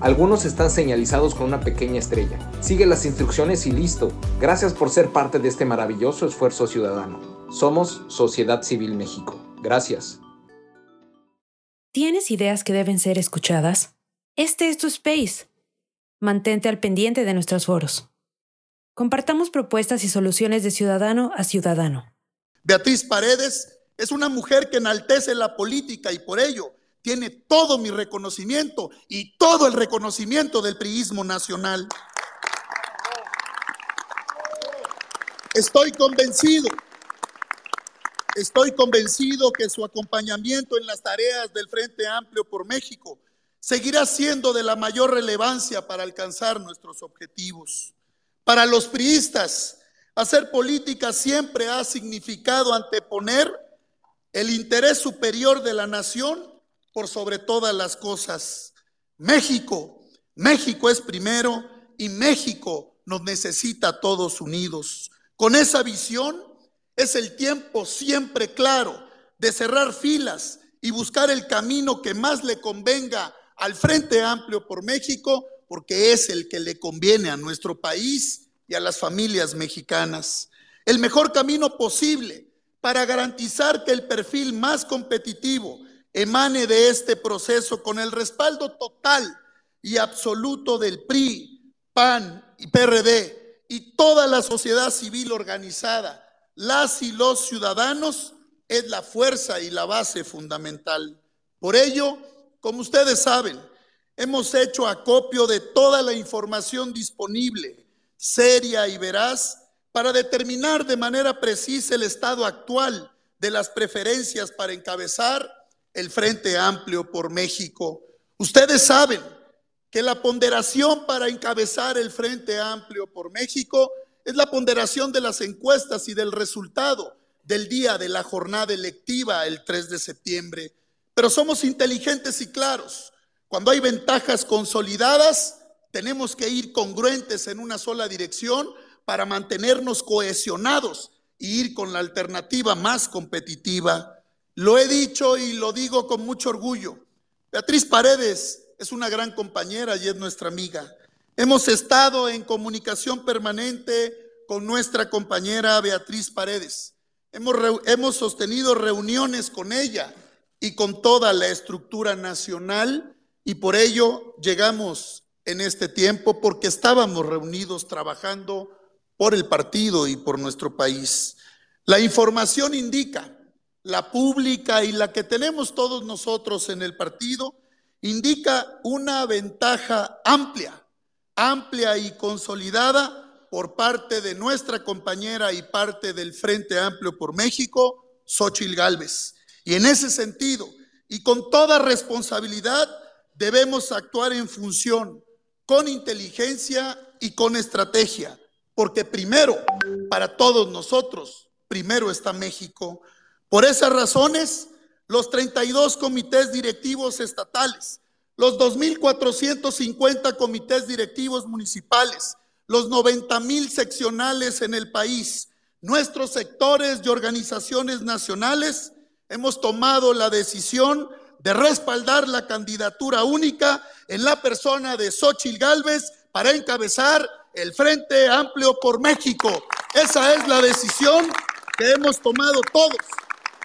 Algunos están señalizados con una pequeña estrella. Sigue las instrucciones y listo. Gracias por ser parte de este maravilloso esfuerzo ciudadano. Somos Sociedad Civil México. Gracias. ¿Tienes ideas que deben ser escuchadas? Este es tu space. Mantente al pendiente de nuestros foros. Compartamos propuestas y soluciones de ciudadano a ciudadano. Beatriz Paredes es una mujer que enaltece la política y por ello tiene todo mi reconocimiento y todo el reconocimiento del priismo nacional. Estoy convencido, estoy convencido que su acompañamiento en las tareas del Frente Amplio por México seguirá siendo de la mayor relevancia para alcanzar nuestros objetivos. Para los priistas, hacer política siempre ha significado anteponer el interés superior de la nación por sobre todas las cosas. México, México es primero y México nos necesita todos unidos. Con esa visión es el tiempo siempre claro de cerrar filas y buscar el camino que más le convenga al Frente Amplio por México, porque es el que le conviene a nuestro país y a las familias mexicanas. El mejor camino posible para garantizar que el perfil más competitivo emane de este proceso con el respaldo total y absoluto del PRI, PAN y PRD y toda la sociedad civil organizada, las y los ciudadanos, es la fuerza y la base fundamental. Por ello, como ustedes saben, hemos hecho acopio de toda la información disponible, seria y veraz, para determinar de manera precisa el estado actual de las preferencias para encabezar el Frente Amplio por México. Ustedes saben que la ponderación para encabezar el Frente Amplio por México es la ponderación de las encuestas y del resultado del día de la jornada electiva el 3 de septiembre. Pero somos inteligentes y claros. Cuando hay ventajas consolidadas, tenemos que ir congruentes en una sola dirección para mantenernos cohesionados e ir con la alternativa más competitiva. Lo he dicho y lo digo con mucho orgullo. Beatriz Paredes es una gran compañera y es nuestra amiga. Hemos estado en comunicación permanente con nuestra compañera Beatriz Paredes. Hemos, hemos sostenido reuniones con ella y con toda la estructura nacional y por ello llegamos en este tiempo porque estábamos reunidos trabajando por el partido y por nuestro país. La información indica, la pública y la que tenemos todos nosotros en el partido, indica una ventaja amplia, amplia y consolidada por parte de nuestra compañera y parte del Frente Amplio por México, Xochil Gálvez. Y en ese sentido, y con toda responsabilidad, debemos actuar en función, con inteligencia y con estrategia, porque primero, para todos nosotros, primero está México. Por esas razones, los 32 comités directivos estatales, los 2.450 comités directivos municipales, los 90 mil seccionales en el país, nuestros sectores y organizaciones nacionales, hemos tomado la decisión de respaldar la candidatura única en la persona de Xochil Gálvez para encabezar el Frente Amplio por México. Esa es la decisión que hemos tomado todos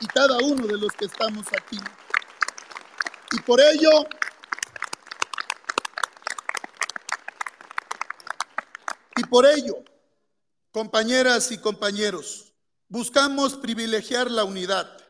y cada uno de los que estamos aquí. Y por ello, y por ello, compañeras y compañeros, buscamos privilegiar la unidad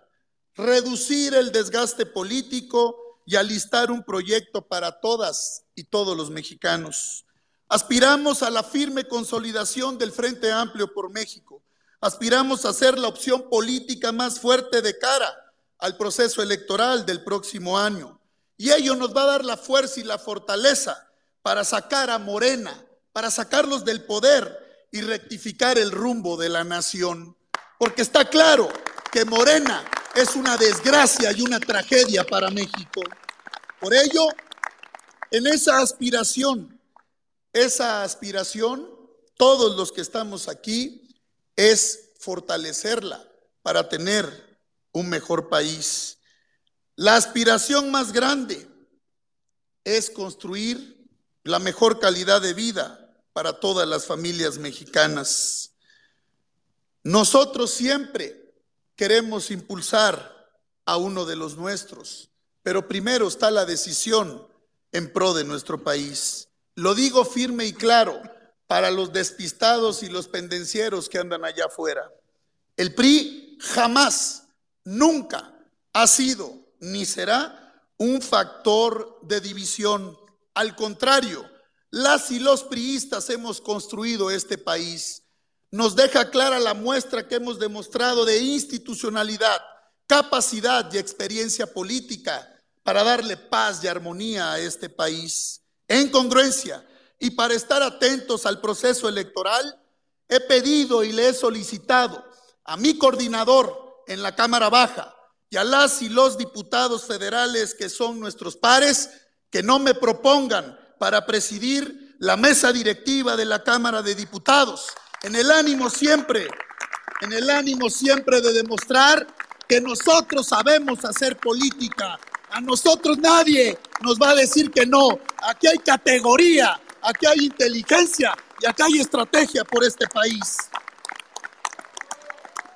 reducir el desgaste político y alistar un proyecto para todas y todos los mexicanos. Aspiramos a la firme consolidación del Frente Amplio por México. Aspiramos a ser la opción política más fuerte de cara al proceso electoral del próximo año. Y ello nos va a dar la fuerza y la fortaleza para sacar a Morena, para sacarlos del poder y rectificar el rumbo de la nación. Porque está claro que Morena es una desgracia y una tragedia para México. Por ello, en esa aspiración, esa aspiración, todos los que estamos aquí, es fortalecerla para tener un mejor país. La aspiración más grande es construir la mejor calidad de vida para todas las familias mexicanas. Nosotros siempre queremos impulsar a uno de los nuestros, pero primero está la decisión en pro de nuestro país. Lo digo firme y claro para los despistados y los pendencieros que andan allá afuera. El PRI jamás, nunca ha sido ni será un factor de división. Al contrario, las y los priistas hemos construido este país nos deja clara la muestra que hemos demostrado de institucionalidad, capacidad y experiencia política para darle paz y armonía a este país. En congruencia y para estar atentos al proceso electoral, he pedido y le he solicitado a mi coordinador en la Cámara Baja y a las y los diputados federales que son nuestros pares que no me propongan para presidir la mesa directiva de la Cámara de Diputados en el ánimo siempre, en el ánimo siempre de demostrar que nosotros sabemos hacer política. A nosotros nadie nos va a decir que no. Aquí hay categoría, aquí hay inteligencia y aquí hay estrategia por este país.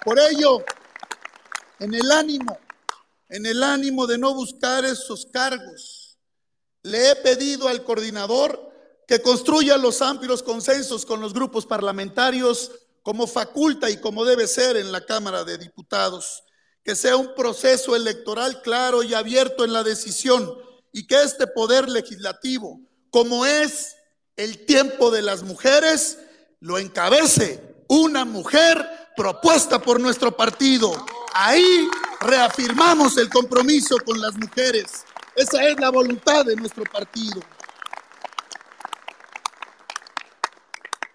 Por ello, en el ánimo, en el ánimo de no buscar esos cargos, le he pedido al coordinador que construya los amplios consensos con los grupos parlamentarios como faculta y como debe ser en la Cámara de Diputados, que sea un proceso electoral claro y abierto en la decisión y que este poder legislativo, como es el tiempo de las mujeres, lo encabece una mujer propuesta por nuestro partido. Ahí reafirmamos el compromiso con las mujeres. Esa es la voluntad de nuestro partido.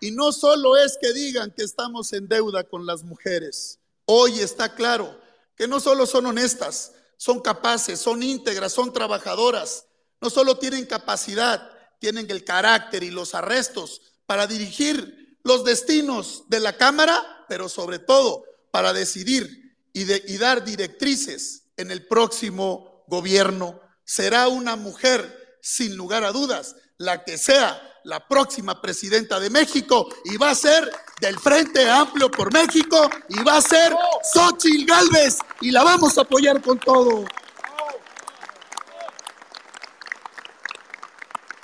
Y no solo es que digan que estamos en deuda con las mujeres. Hoy está claro que no solo son honestas, son capaces, son íntegras, son trabajadoras. No solo tienen capacidad, tienen el carácter y los arrestos para dirigir los destinos de la Cámara, pero sobre todo para decidir y, y dar directrices en el próximo gobierno. Será una mujer, sin lugar a dudas, la que sea la próxima presidenta de México y va a ser del Frente Amplio por México y va a ser Xochitl Galvez y la vamos a apoyar con todo.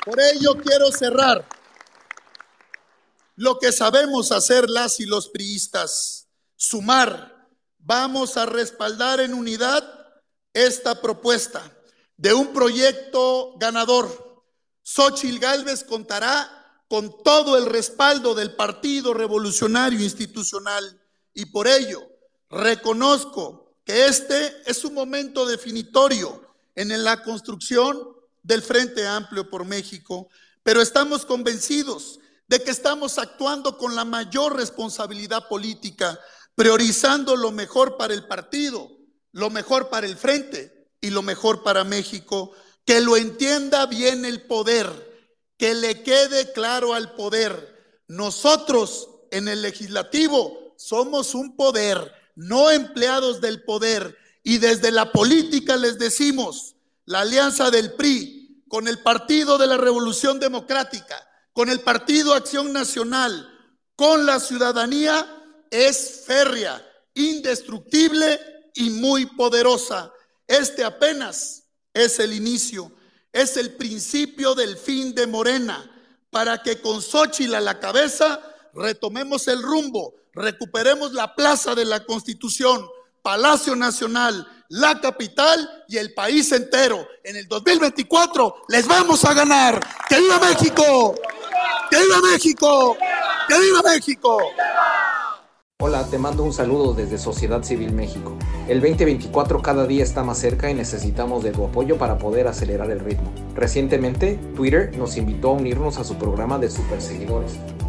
Por ello quiero cerrar lo que sabemos hacer las y los priistas, sumar. Vamos a respaldar en unidad esta propuesta de un proyecto ganador Xochitl Gálvez contará con todo el respaldo del Partido Revolucionario Institucional y por ello reconozco que este es un momento definitorio en la construcción del Frente Amplio por México, pero estamos convencidos de que estamos actuando con la mayor responsabilidad política, priorizando lo mejor para el partido, lo mejor para el Frente y lo mejor para México que lo entienda bien el poder, que le quede claro al poder. Nosotros en el legislativo somos un poder, no empleados del poder. Y desde la política les decimos, la alianza del PRI con el Partido de la Revolución Democrática, con el Partido Acción Nacional, con la ciudadanía, es férrea, indestructible y muy poderosa. Este apenas es el inicio, es el principio del fin de Morena, para que con Xochitl a la cabeza retomemos el rumbo, recuperemos la plaza de la Constitución, Palacio Nacional, la capital y el país entero. En el 2024 les vamos a ganar. ¡Que viva México! ¡Que viva México! ¡Que viva México! Hola, te mando un saludo desde Sociedad Civil México. El 2024 cada día está más cerca y necesitamos de tu apoyo para poder acelerar el ritmo. Recientemente, Twitter nos invitó a unirnos a su programa de superseguidores.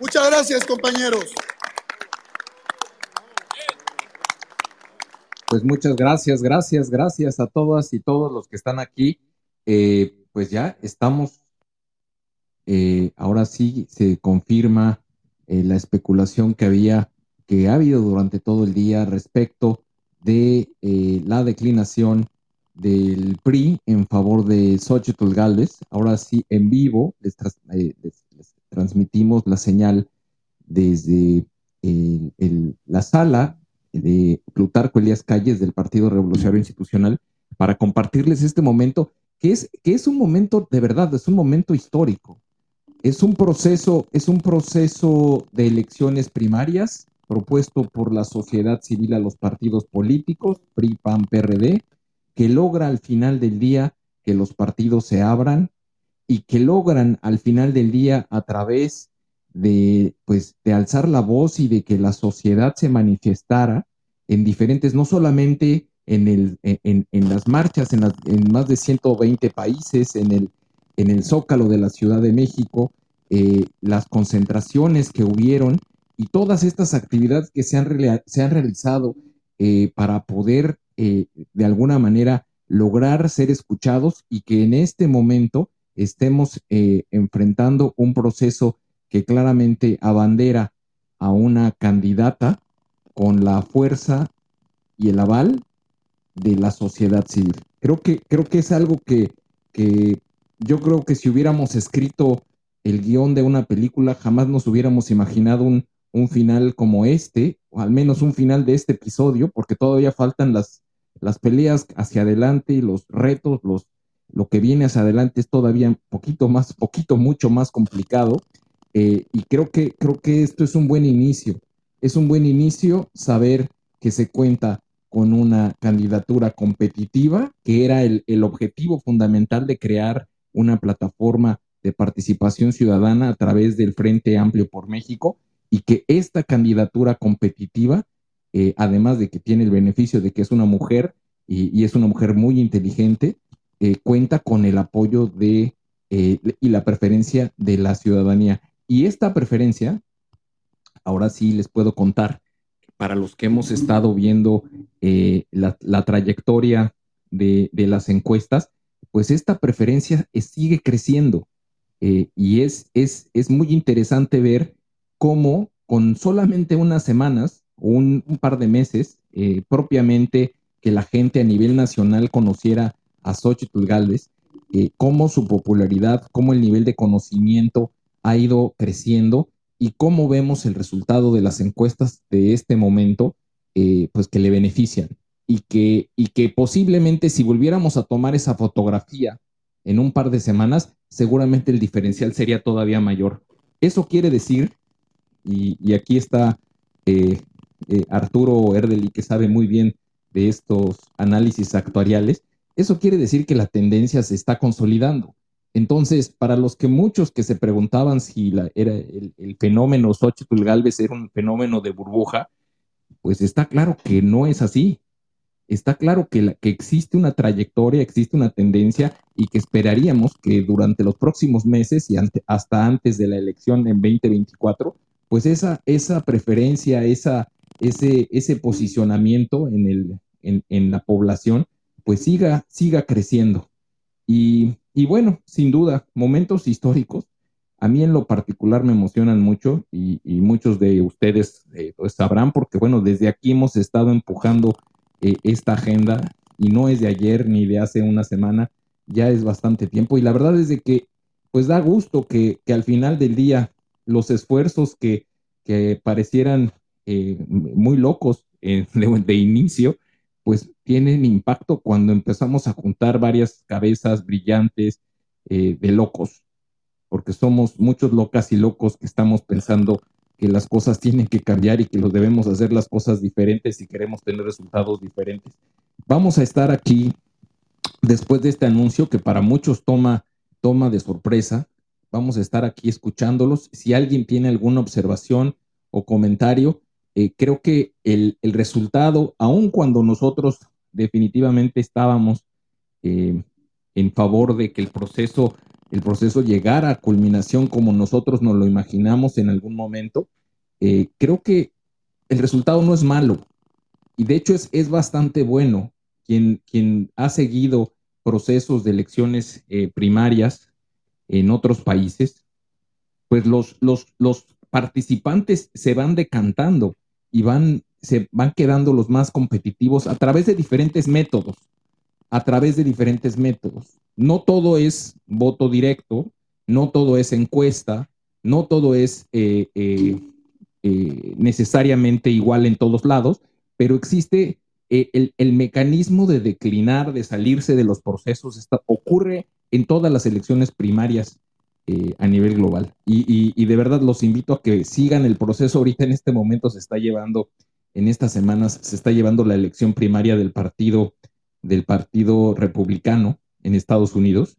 Muchas gracias, compañeros. Pues muchas gracias, gracias, gracias a todas y todos los que están aquí. Eh, pues ya estamos eh, ahora sí se confirma eh, la especulación que había, que ha habido durante todo el día respecto de eh, la declinación del PRI en favor de Xochitl Galvez. Ahora sí, en vivo les, transmitimos la señal desde la sala de Plutarco Elías Calles del Partido Revolucionario Institucional para compartirles este momento, que es, que es un momento de verdad, es un momento histórico. Es un proceso, es un proceso de elecciones primarias propuesto por la sociedad civil a los partidos políticos, PRI, PAN, PRD, que logra al final del día que los partidos se abran y que logran al final del día a través de pues de alzar la voz y de que la sociedad se manifestara en diferentes, no solamente en, el, en, en las marchas en, en más de 120 países, en el en el Zócalo de la Ciudad de México, eh, las concentraciones que hubieron y todas estas actividades que se han, se han realizado eh, para poder eh, de alguna manera lograr ser escuchados y que en este momento estemos enfrentando un proceso que claramente abandera a una candidata con la fuerza y el aval de la sociedad civil. Creo que, creo que es algo que, que yo creo que si hubiéramos escrito el guion de una película, jamás nos hubiéramos imaginado un, final como este, o al menos un final de este episodio, porque todavía faltan las, las peleas hacia adelante y los retos, los, lo que viene hacia adelante es todavía un poquito más, poquito, mucho más complicado. Eh, y creo que, creo que esto es un buen inicio. Es un buen inicio saber que se cuenta con una candidatura competitiva, que era el, el objetivo fundamental de crear una plataforma de participación ciudadana a través del Frente Amplio por México y que esta candidatura competitiva, eh, además de que tiene el beneficio de que es una mujer y, es una mujer muy inteligente, eh, cuenta con el apoyo de eh, y la preferencia de la ciudadanía. Y esta preferencia, ahora sí les puedo contar, para los que hemos estado viendo la, trayectoria de, de, las encuestas, pues esta preferencia sigue creciendo. y es, es, es muy interesante ver cómo con solamente unas semanas o un, par de meses, eh, propiamente que la gente a nivel nacional conociera a Xochitl Galvez, eh, cómo su popularidad, cómo el nivel de conocimiento ha ido creciendo y cómo vemos el resultado de las encuestas de este momento, eh, pues que le benefician y que, y que posiblemente si volviéramos a tomar esa fotografía en un par de semanas, seguramente el diferencial sería todavía mayor. Eso quiere decir y, aquí está eh, eh, Arturo Erdeli, que sabe muy bien de estos análisis actuariales, eso quiere decir que la tendencia se está consolidando. Entonces, para los que muchos que se preguntaban si era el, fenómeno Xochitl Galvez era un fenómeno de burbuja, pues está claro que no es así. Está claro que, existe una trayectoria, existe una tendencia y que esperaríamos que durante los próximos meses y hasta antes de la elección en 2024 pues esa, esa preferencia, esa, ese, ese posicionamiento en, el, en, la población, pues siga, siga creciendo. Y, bueno, sin duda, momentos históricos, a mí en lo particular me emocionan mucho y, muchos de ustedes eh, pues sabrán porque, bueno, desde aquí hemos estado empujando eh, esta agenda y no es de ayer ni de hace una semana, ya es bastante tiempo y la verdad es de que pues da gusto que, que al final del día los esfuerzos que, parecieran eh, muy locos de, inicio, pues tienen impacto cuando empezamos a juntar varias cabezas brillantes eh, de locos, porque somos muchos locas y locos que estamos pensando que las cosas tienen que cambiar y que los debemos hacer las cosas diferentes si queremos tener resultados diferentes. Vamos a estar aquí después de este anuncio que para muchos toma, toma de sorpresa, Vamos a estar aquí escuchándolos. Si alguien tiene alguna observación o comentario, eh, creo que el, resultado, aun cuando nosotros definitivamente estábamos eh, en favor de que el proceso, el proceso llegara a culminación como nosotros nos lo imaginamos en algún momento, eh, creo que el resultado no es malo. Y de hecho es, es bastante bueno. Quien, quien ha seguido procesos de elecciones primarias en otros países, pues los, los, los participantes se van decantando y van, se van quedando los más competitivos a través de diferentes métodos, a través de diferentes métodos. No todo es voto directo, no todo es encuesta, no todo es eh, eh, eh, necesariamente igual en todos lados, pero existe el, el, mecanismo de declinar, de salirse de los procesos, está, ocurre en todas las elecciones primarias eh, a nivel global. Y, de verdad los invito a que sigan el proceso. Ahorita en este momento se está llevando, en estas semanas, se está llevando la elección primaria del partido, del partido republicano en Estados Unidos.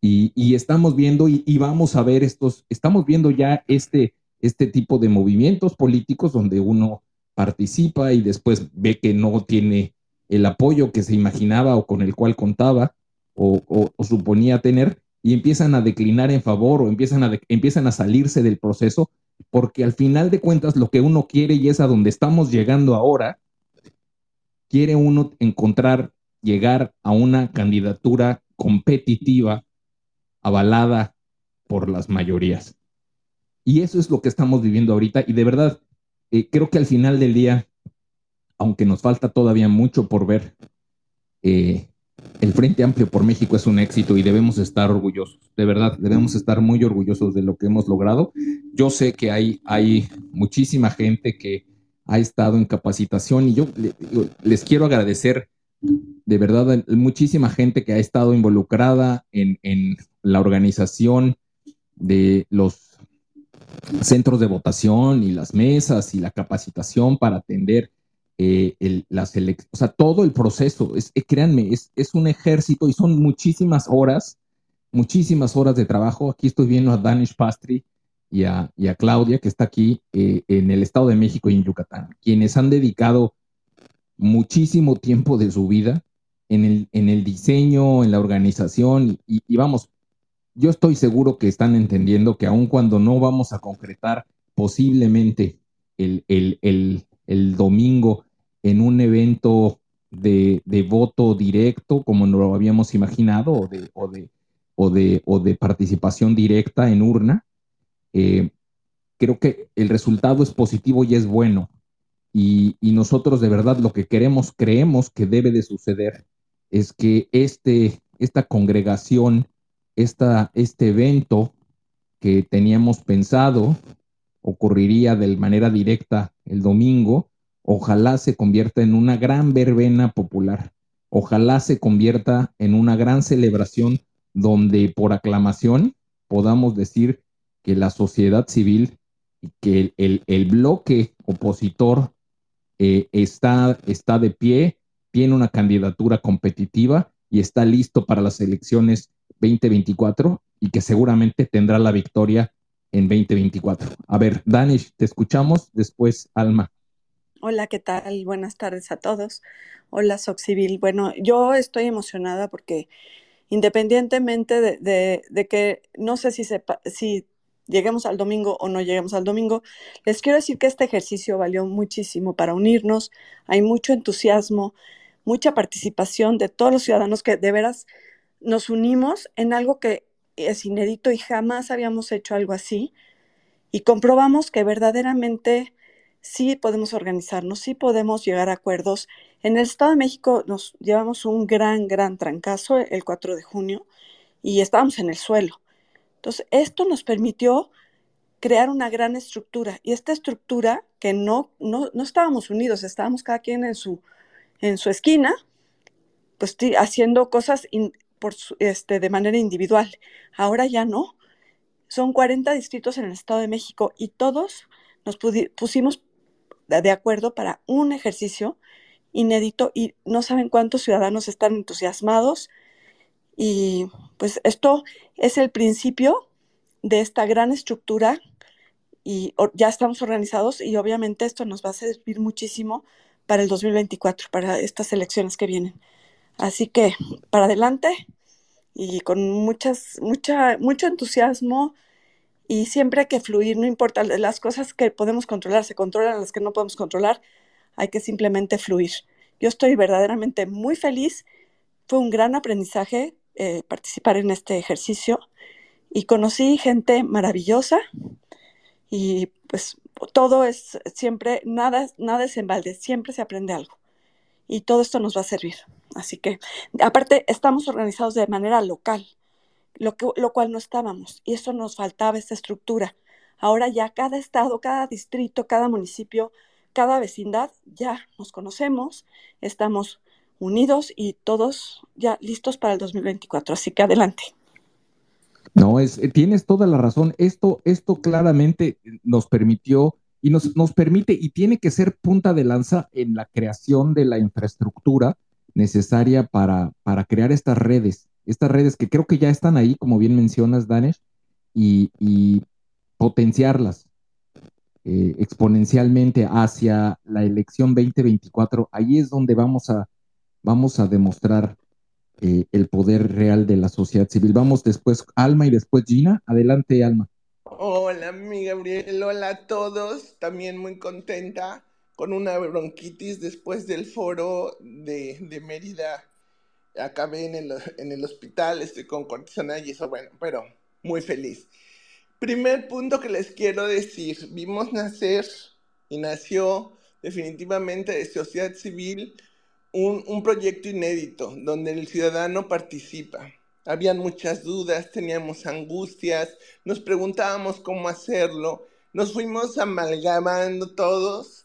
Y, estamos viendo y, vamos a ver estos, estamos viendo ya este, este tipo de movimientos políticos donde uno participa y después ve que no tiene el apoyo que se imaginaba o con el cual contaba o, suponía tener y empiezan a declinar en favor o empiezan a, empiezan a salirse del proceso, porque al final de cuentas lo que uno quiere y es a donde estamos llegando ahora, quiere uno encontrar, llegar a una candidatura competitiva avalada por las mayorías. Y eso es lo que estamos viviendo ahorita y de verdad, eh, creo que al final del día, aunque nos falta todavía mucho por ver, eh, el Frente Amplio por México es un éxito y debemos estar orgullosos, de verdad, debemos estar muy orgullosos de lo que hemos logrado. Yo sé que hay, hay muchísima gente que ha estado en capacitación y yo les quiero agradecer de verdad muchísima gente que ha estado involucrada en, en la organización de los centros de votación y las mesas y la capacitación para atender eh, las o todo el proceso, es, eh, créanme, es, un ejército y son muchísimas horas, muchísimas horas de trabajo. Aquí estoy viendo a Danish Pastry, y a, Claudia, que está aquí eh, en el Estado de México y en Yucatán, quienes han dedicado muchísimo tiempo de su vida en el, en el diseño, en la organización, y, vamos, yo estoy seguro que están entendiendo que aun cuando no vamos a concretar posiblemente el, domingo en un evento de, voto directo, como no lo habíamos imaginado, o de, o de, o de, o de participación directa en urna, eh, creo que el resultado es positivo y es bueno. Y, nosotros de verdad lo que queremos, creemos que debe de suceder, es que este, esta congregación, esta, este evento que teníamos pensado ocurriría de manera directa el domingo, ojalá se convierta en una gran verbena popular, ojalá se convierta en una gran celebración donde por aclamación podamos decir que la sociedad civil y que el, bloque opositor eh, está, está de pie, tiene una candidatura competitiva y está listo para las elecciones 2024 y que seguramente tendrá la victoria en 2024. A ver, Danish, te escuchamos, después Alma. Hola, ¿qué tal? Buenas tardes a todos. Hola, Civil. Bueno, yo estoy emocionada porque independientemente de, que no sé si, si lleguemos al domingo o no lleguemos al domingo, les quiero decir que este ejercicio valió muchísimo para unirnos. Hay mucho entusiasmo, mucha participación de todos los ciudadanos que de veras nos unimos en algo que es inédito y jamás habíamos hecho algo así. Y comprobamos que verdaderamente sí podemos organizarnos, sí podemos llegar a acuerdos. En el Estado de México nos llevamos un gran, gran trancazo el 4 de junio y estábamos en el suelo. Entonces, esto nos permitió crear una gran estructura y esta estructura que no, no, estábamos unidos, estábamos cada quien en su, en su esquina, pues haciendo cosas por este, de manera individual. Ahora ya no. Son 40 distritos en el Estado de México y todos nos pusimos de acuerdo para un ejercicio inédito y no saben cuántos ciudadanos están entusiasmados y pues esto es el principio de esta gran estructura y ya estamos organizados y obviamente esto nos va a servir muchísimo para el 2024, para estas elecciones que vienen. Así que para adelante y con muchas, mucha, mucho entusiasmo y siempre hay que fluir, no importa, las cosas que podemos controlar se controlan, las que no podemos controlar, hay que simplemente fluir. Yo estoy verdaderamente muy feliz, fue un gran aprendizaje, eh, participar en este ejercicio y conocí gente maravillosa y pues todo es siempre, nada, nada es en balde, siempre se aprende algo y todo esto nos va a servir. Así que, aparte, estamos organizados de manera local, lo, que, lo cual no estábamos y eso nos faltaba, esta estructura. Ahora ya cada estado, cada distrito, cada municipio, cada vecindad, ya nos conocemos, estamos unidos y todos ya listos para el 2024. Así que adelante. No, es, eh, tienes toda la razón. Esto, esto claramente nos permitió y nos, nos permite y tiene que ser punta de lanza en la creación de la infraestructura necesaria para, para crear estas redes, estas redes que creo que ya están ahí, como bien mencionas, Danesh, y, y potenciarlas eh, exponencialmente hacia la elección 2024. Ahí es donde vamos a, vamos a demostrar eh, el poder real de la sociedad civil. Vamos después Alma y después Gina. Adelante, Alma. Hola, mi Gabriel. Hola a todos. También muy contenta con una bronquitis después del foro de, de Mérida. Acabé en el, en el hospital, estoy con cortisona y eso, bueno, pero muy feliz. Primer punto que les quiero decir, vimos nacer y nació definitivamente de sociedad civil un, proyecto inédito donde el ciudadano participa. Habían muchas dudas, teníamos angustias, nos preguntábamos cómo hacerlo, nos fuimos amalgamando todos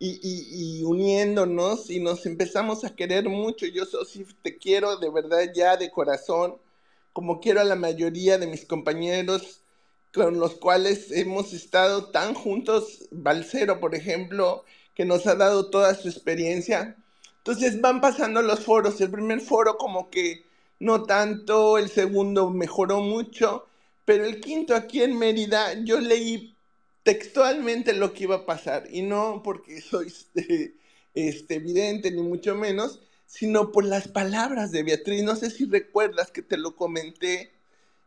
y, uniéndonos y nos empezamos a querer mucho. Yo, sí te quiero de verdad ya de corazón, como quiero a la mayoría de mis compañeros con los cuales hemos estado tan juntos, Balcero, por ejemplo, que nos ha dado toda su experiencia. Entonces van pasando los foros. El primer foro como que no tanto, el segundo mejoró mucho, pero el quinto aquí en Mérida, yo leí textualmente lo que iba a pasar, y no porque soy este, este, evidente, ni mucho menos, sino por las palabras de Beatriz. No sé si recuerdas que te lo comenté,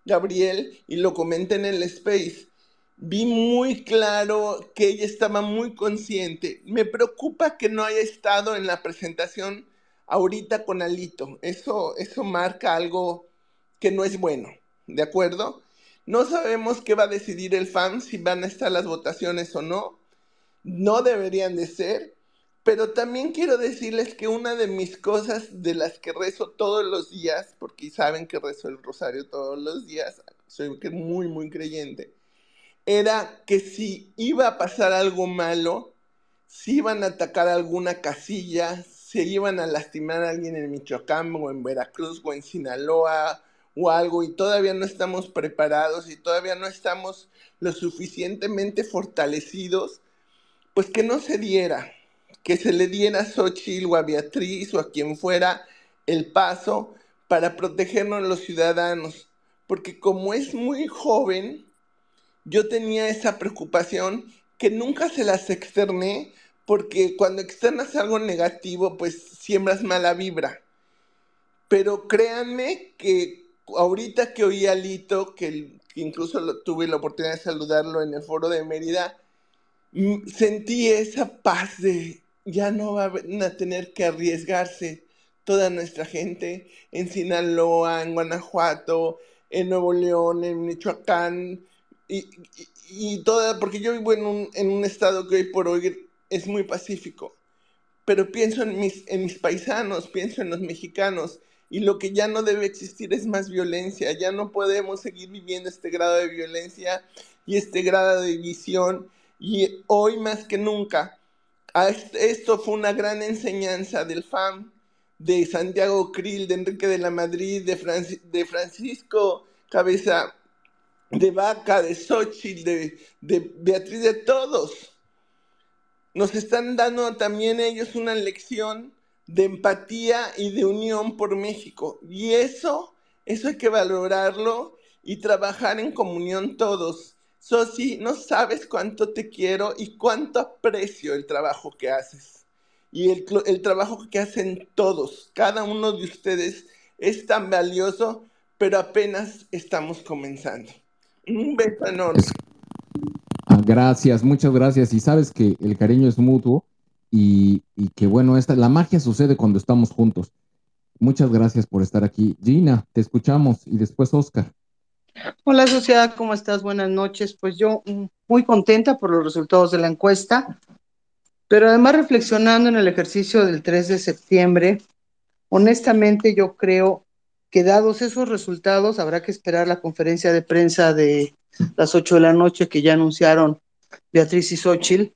Gabriel, y lo comenté en el Space. Vi muy claro que ella estaba muy consciente. Me preocupa que no haya estado en la presentación ahorita con Alito. Eso, eso marca algo que no es bueno, ¿de acuerdo? No sabemos qué va a decidir el FAM, si van a estar las votaciones o no. No deberían de ser. Pero también quiero decirles que una de mis cosas de las que rezo todos los días, porque saben que rezo el rosario todos los días, soy muy, muy creyente, era que si iba a pasar algo malo, si iban a atacar alguna casilla, se iban a lastimar a alguien en Michoacán o en Veracruz o en Sinaloa o algo y todavía no estamos preparados y todavía no estamos lo suficientemente fortalecidos, pues que no se diera, que se le diera a Xochitl o a Beatriz o a quien fuera el paso para protegernos los ciudadanos, porque como es muy joven, yo tenía esa preocupación que nunca se las externé, porque cuando externas algo negativo, pues siembras mala vibra. Pero créanme que ahorita que oí a Lito, que, incluso tuve la oportunidad de saludarlo en el foro de Mérida, mm, sentí esa paz de ya no van a tener que arriesgarse toda nuestra gente en Sinaloa, en Guanajuato, en Nuevo León, en Michoacán, y, y, toda, porque yo vivo en un, en un estado que hoy por hoy es muy pacífico, pero pienso en mis, en mis paisanos, pienso en los mexicanos, y lo que ya no debe existir es más violencia. Ya no podemos seguir viviendo este grado de violencia y este grado de división. Y hoy más que nunca, esto fue una gran enseñanza del FAM, de Santiago Krill, de Enrique de la Madrid, de, de Francisco Cabeza de Vaca, de Xochitl, de, de Beatriz, de todos. Nos están dando también ellos una lección de empatía y de unión por México. Y eso, eso hay que valorarlo y trabajar en comunión todos. Sosi, no sabes cuánto te quiero y cuánto aprecio el trabajo que haces. Y el, el trabajo que hacen todos, cada uno de ustedes es tan valioso, pero apenas estamos comenzando. Un beso enorme. Gracias, muchas gracias. Y sabes que el cariño es mutuo y, que bueno, esta, la magia sucede cuando estamos juntos. Muchas gracias por estar aquí. Gina, te escuchamos y después Oscar. Hola sociedad, ¿cómo estás? Buenas noches. Pues yo mm, muy contenta por los resultados de la encuesta, pero además reflexionando en el ejercicio del 3 de septiembre, honestamente yo creo que dados esos resultados habrá que esperar la conferencia de prensa de las 8 de la noche que ya anunciaron Beatriz y Xochitl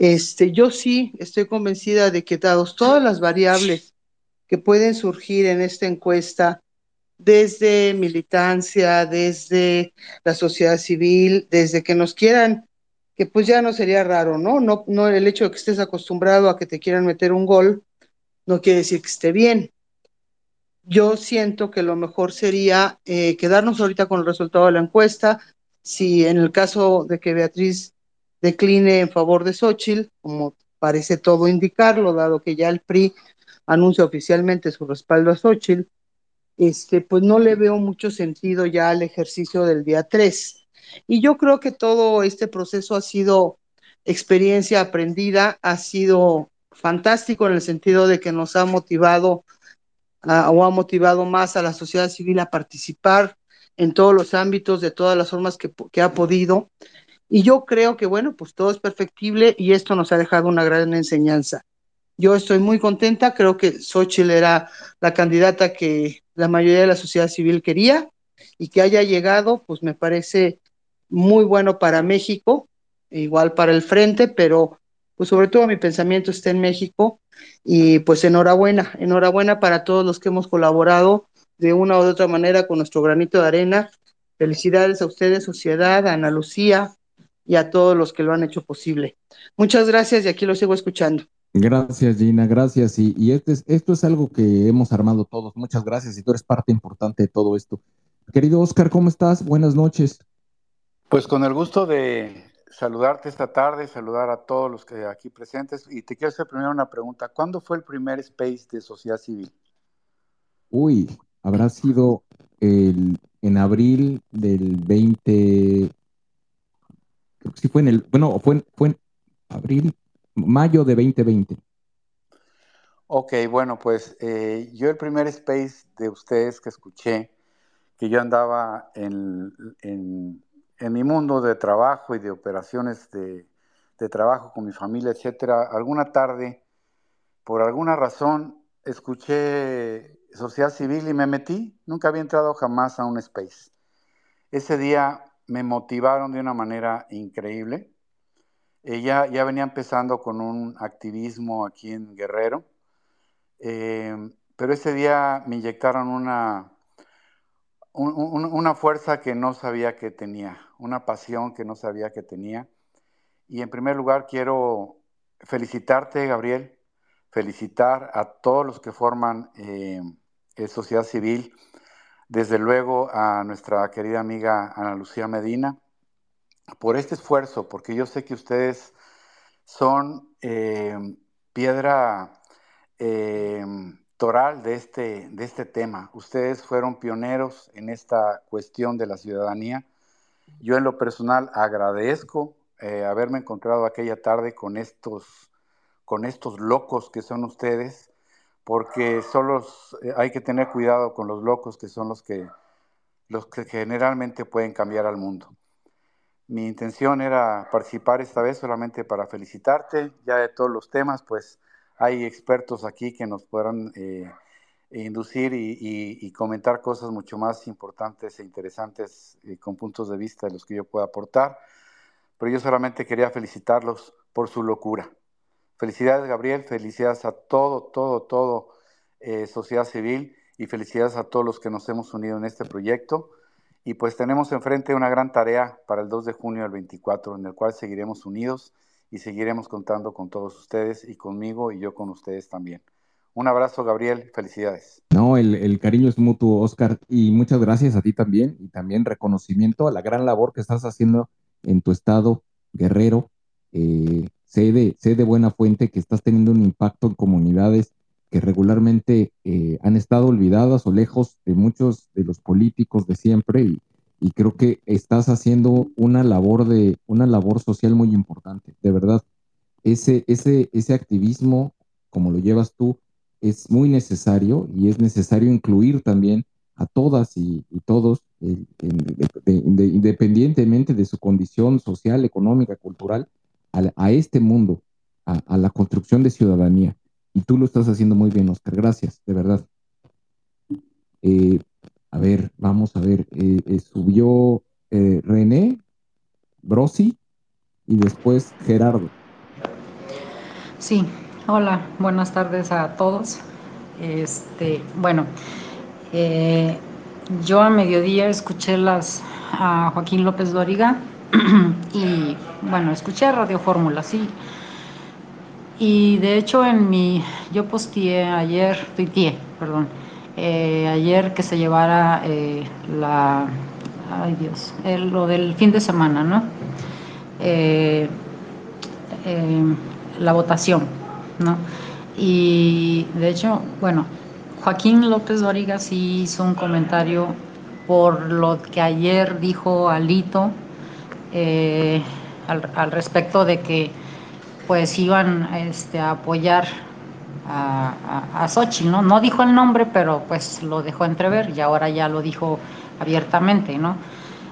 este, yo sí estoy convencida de que dados todas las variables que pueden surgir en esta encuesta, desde militancia, desde la sociedad civil, desde que nos quieran, que pues ya no sería raro, ¿no? No, no el hecho de que estés acostumbrado a que te quieran meter un gol, no quiere decir que esté bien. Yo siento que lo mejor sería eh, quedarnos ahorita con el resultado de la encuesta. Si en el caso de que Beatriz decline en favor de Xochitl, como parece todo indicarlo, dado que ya el PRI anuncia oficialmente su respaldo a Xochitl, este, pues no le veo mucho sentido ya al ejercicio del día 3. Y yo creo que todo este proceso ha sido experiencia aprendida, ha sido fantástico en el sentido de que nos ha motivado o ha motivado más a la sociedad civil a participar en todos los ámbitos, de todas las formas que, que ha podido. Y yo creo que, bueno, pues todo es perfectible y esto nos ha dejado una gran enseñanza. Yo estoy muy contenta, creo que Xochitl era la candidata que la mayoría de la sociedad civil quería y que haya llegado, pues me parece muy bueno para México, igual para el frente, pero pues sobre todo mi pensamiento está en México y pues enhorabuena, enhorabuena para todos los que hemos colaborado de una u otra manera con nuestro granito de arena. Felicidades a ustedes, sociedad, Ana Lucía, y a todos los que lo han hecho posible. Muchas gracias y aquí lo sigo escuchando. Gracias, Gina, gracias. Y, este es, esto es algo que hemos armado todos. Muchas gracias y tú eres parte importante de todo esto. Querido Oscar, ¿cómo estás? Buenas noches. Pues con el gusto de saludarte esta tarde, saludar a todos los que aquí presentes y te quiero hacer primero una pregunta. ¿Cuándo fue el primer space de sociedad civil? Uy, habrá sido el, en abril del 20, creo que sí fue en el, bueno, fue, fue en abril, mayo de 2020. Ok, bueno, pues eh, yo el primer space de ustedes que escuché, que yo andaba en, en, mi mundo de trabajo y de operaciones de, de trabajo con mi familia, etcétera, alguna tarde, por alguna razón, escuché sociedad civil y me metí. Nunca había entrado jamás a un space. Ese día me motivaron de una manera increíble. Ella ya venía empezando con un activismo aquí en Guerrero, eh, pero ese día me inyectaron una, una fuerza que no sabía que tenía, una pasión que no sabía que tenía. Y en primer lugar quiero felicitarte, Gabriel, felicitar a todos los que forman eh, sociedad civil, desde luego a nuestra querida amiga Ana Lucía Medina, por este esfuerzo, porque yo sé que ustedes son eh, piedra eh, toral de este, de este tema. Ustedes fueron pioneros en esta cuestión de la ciudadanía. Yo en lo personal agradezco eh, haberme encontrado aquella tarde con estos, con estos locos que son ustedes, porque solo eh, hay que tener cuidado con los locos que son los que, los que generalmente pueden cambiar al mundo. Mi intención era participar esta vez solamente para felicitarte, ya de todos los temas, pues hay expertos aquí que nos podrán eh, inducir y, comentar cosas mucho más importantes e interesantes eh, con puntos de vista de los que yo pueda aportar, pero yo solamente quería felicitarlos por su locura Felicidades, Gabriel, felicidades a todo, todo, todo eh, sociedad civil y felicidades a todos los que nos hemos unido en este proyecto. Y pues tenemos enfrente una gran tarea para el 2 de junio del 24, en el cual seguiremos unidos y seguiremos contando con todos ustedes y conmigo y yo con ustedes también. Un abrazo, Gabriel, felicidades. No, el, cariño es mutuo, Oscar, y muchas gracias a ti también, y también reconocimiento a la gran labor que estás haciendo en tu estado, Guerrero. Eh, sé de, buena fuente que estás teniendo un impacto en comunidades que regularmente eh, han estado olvidadas o lejos de muchos de los políticos de siempre y, creo que estás haciendo una labor de una labor social muy importante, de verdad. Ese, ese, ese activismo, como lo llevas tú, es muy necesario y es necesario incluir también a todas y, todos, independientemente de su condición social, económica, cultural, a, este mundo, a, la construcción de ciudadanía. Y tú lo estás haciendo muy bien, Oscar. Gracias, de verdad. Eh, a ver, vamos a ver. Eh, eh, subió René, Brosi y después Gerardo. Sí, hola, buenas tardes a todos. Este, bueno, yo a mediodía escuché las a Joaquín López Dóriga y bueno, escuché Radio Fórmula, sí. Y de hecho en mi, yo posteé ayer, tuiteé, perdón, eh, ayer que se llevara eh, la, ay Dios, lo del fin de semana, ¿no? Eh, la votación, ¿no? Y de hecho, bueno, Joaquín López Dóriga sí hizo un comentario por lo que ayer dijo Alito eh, al, respecto de que pues iban este, a apoyar a, a, Xochitl, ¿no? No dijo el nombre, pero pues lo dejó entrever y ahora ya lo dijo abiertamente, ¿no?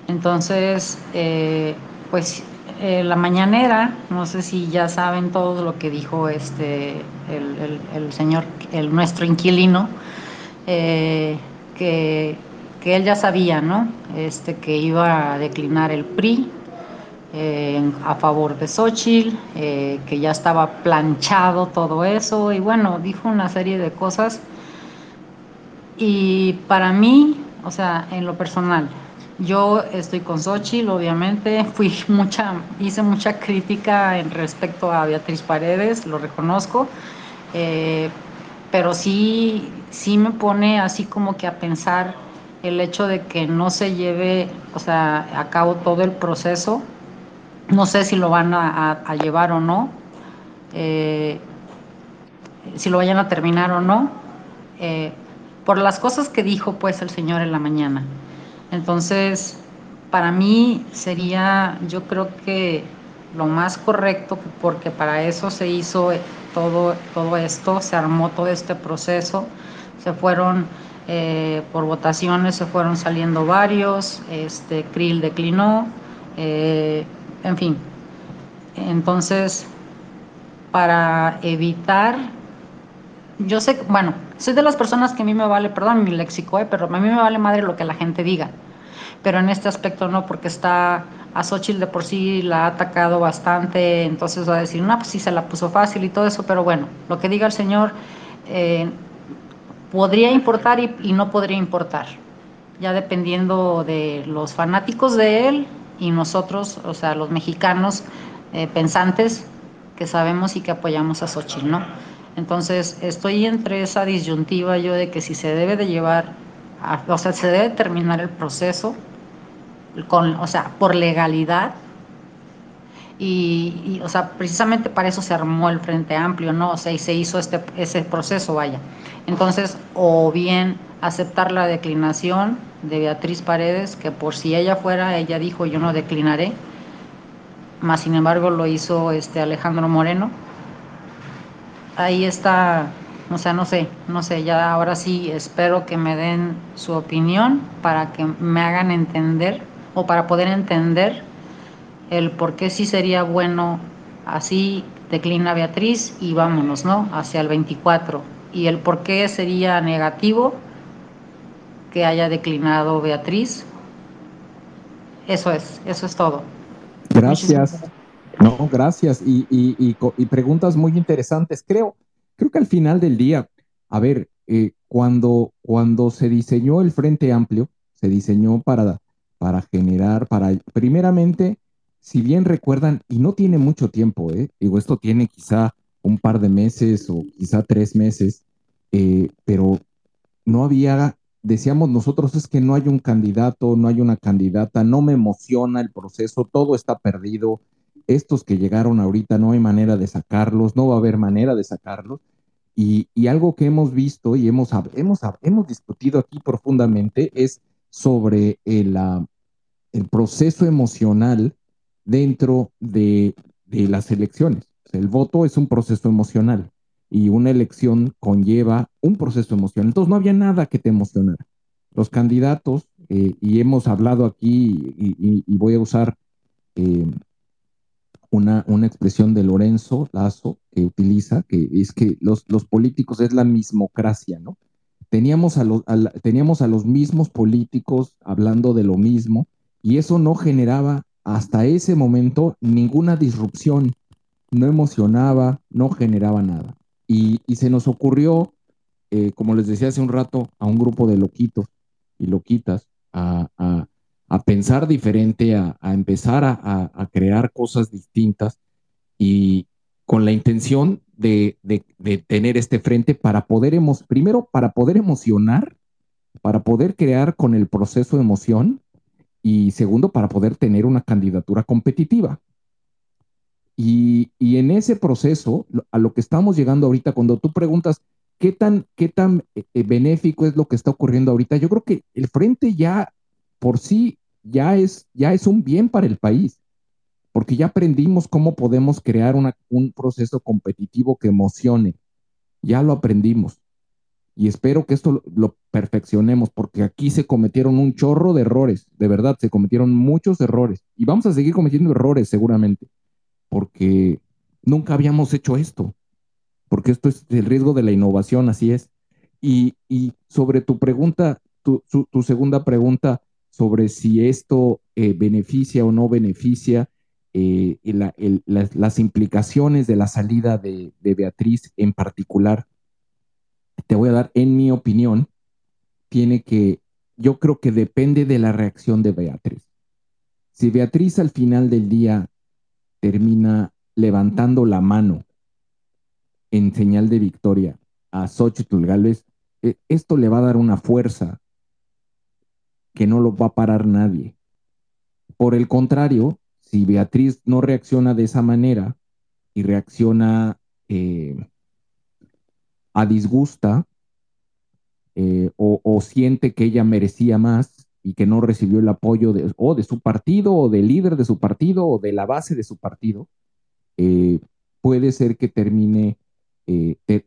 Entonces, eh, pues eh, la mañanera, no sé si ya saben todo lo que dijo este el, señor, el nuestro inquilino, que, que, él ya sabía, ¿no? Este, que iba a declinar el PRI, a favor de Xochitl, eh, que ya estaba planchado todo eso, y bueno, dijo una serie de cosas. Y para mí, o sea, en lo personal, yo estoy con Xochitl, obviamente, fui mucha, hice mucha crítica en respecto a Beatriz Paredes, lo reconozco, eh, pero sí, sí me pone así como que a pensar el hecho de que no se lleve, o sea, a cabo todo el proceso. No sé si lo van a, llevar o no, eh, si lo vayan a terminar o no, eh, por las cosas que dijo pues el Señor en la mañana. Entonces, para mí sería, yo creo que lo más correcto, porque para eso se hizo todo, todo esto, se armó todo este proceso, se fueron eh, por votaciones, se fueron saliendo varios, este, Krill declinó, eh, en fin. Entonces, para evitar, yo sé, bueno, soy de las personas que a mí me vale, perdón mi léxico, eh, pero a mí me vale madre lo que la gente diga pero en este aspecto no, porque está a Xochitl de por sí la ha atacado bastante, entonces va a decir, no, pues sí se la puso fácil y todo eso, pero bueno, lo que diga el Señor eh, podría importar y, no podría importar, ya dependiendo de los fanáticos de él y nosotros, o sea, los mexicanos eh, pensantes que sabemos y que apoyamos a Xochitl, ¿no? Entonces, estoy entre esa disyuntiva yo de que si se debe de llevar, o sea, se debe terminar el proceso con, o sea, por legalidad. Y, o sea, precisamente para eso se armó el Frente Amplio, ¿no? O sea, y se hizo este, ese proceso, vaya. Entonces, o bien aceptar la declinación de Beatriz Paredes, que por si ella fuera, ella dijo, yo no declinaré, más sin embargo lo hizo este Alejandro Moreno. Ahí está, o sea, no sé, no sé, ya ahora sí espero que me den su opinión para que me hagan entender o para poder entender el por qué sí sería bueno así declina Beatriz y vámonos, ¿no? Hacia el 24. Y el por qué sería negativo que haya declinado Beatriz. Eso es, eso es todo. Gracias. No, gracias. Y, y, y, preguntas muy interesantes. Creo, creo que al final del día, a ver, eh, cuando, cuando se diseñó el Frente Amplio, se diseñó para para generar, para, primeramente, si bien recuerdan, y no tiene mucho tiempo, ¿eh? digo, esto tiene quizá un par de meses o quizá tres meses, eh, pero no había, decíamos nosotros, es que no hay un candidato, no hay una candidata, no me emociona el proceso, todo está perdido, estos que llegaron ahorita no hay manera de sacarlos, no va a haber manera de sacarlos. Y, y algo que hemos visto y hemos, hemos, hemos discutido aquí profundamente es sobre el, el proceso emocional dentro de, las elecciones. el voto es un proceso emocional y una elección conlleva un proceso emocional. Entonces no había nada que te emocionara. Los candidatos, eh, y hemos hablado aquí, y, voy a usar eh, una, una, expresión de Lorenzo Lazo que utiliza, que es que los, los políticos es la mismocracia, ¿no? teníamos a, los, teníamos a los mismos políticos hablando de lo mismo y eso no generaba hasta ese momento ninguna disrupción, no emocionaba, no generaba nada. Y, se nos ocurrió, eh, como les decía hace un rato, a un grupo de loquitos y loquitas a, pensar diferente, a, empezar a, crear cosas distintas y con la intención de, tener este frente para poder, primero, para poder emocionar, para poder crear con el proceso de emoción y segundo, para poder tener una candidatura competitiva. Y, en ese proceso, a lo que estamos llegando ahorita, cuando tú preguntas qué tan, qué tan eh, eh, benéfico es lo que está ocurriendo ahorita, yo creo que el frente ya por sí ya es, ya es un bien para el país porque ya aprendimos cómo podemos crear un proceso competitivo que emocione. Ya lo aprendimos. Y espero que esto lo, perfeccionemos, porque aquí se cometieron un chorro de errores, de verdad, se cometieron muchos errores. Y vamos a seguir cometiendo errores seguramente, porque nunca habíamos hecho esto, porque esto es el riesgo de la innovación, así es. Y, sobre tu pregunta, tu, segunda pregunta sobre si esto eh, beneficia o no beneficia, eh, las, implicaciones de la salida de, Beatriz en particular, te voy a dar, en mi opinión, tiene que, yo creo que depende de la reacción de Beatriz. Si Beatriz al final del día termina levantando la mano en señal de victoria a Xochitl Gálvez, eh, esto le va a dar una fuerza que no lo va a parar nadie. Por el contrario, si Beatriz no reacciona de esa manera y reacciona eh, a disgusta eh, o, siente que ella merecía más y que no recibió el apoyo de, o de su partido o del líder de su partido o de la base de su partido, eh, puede ser que termine,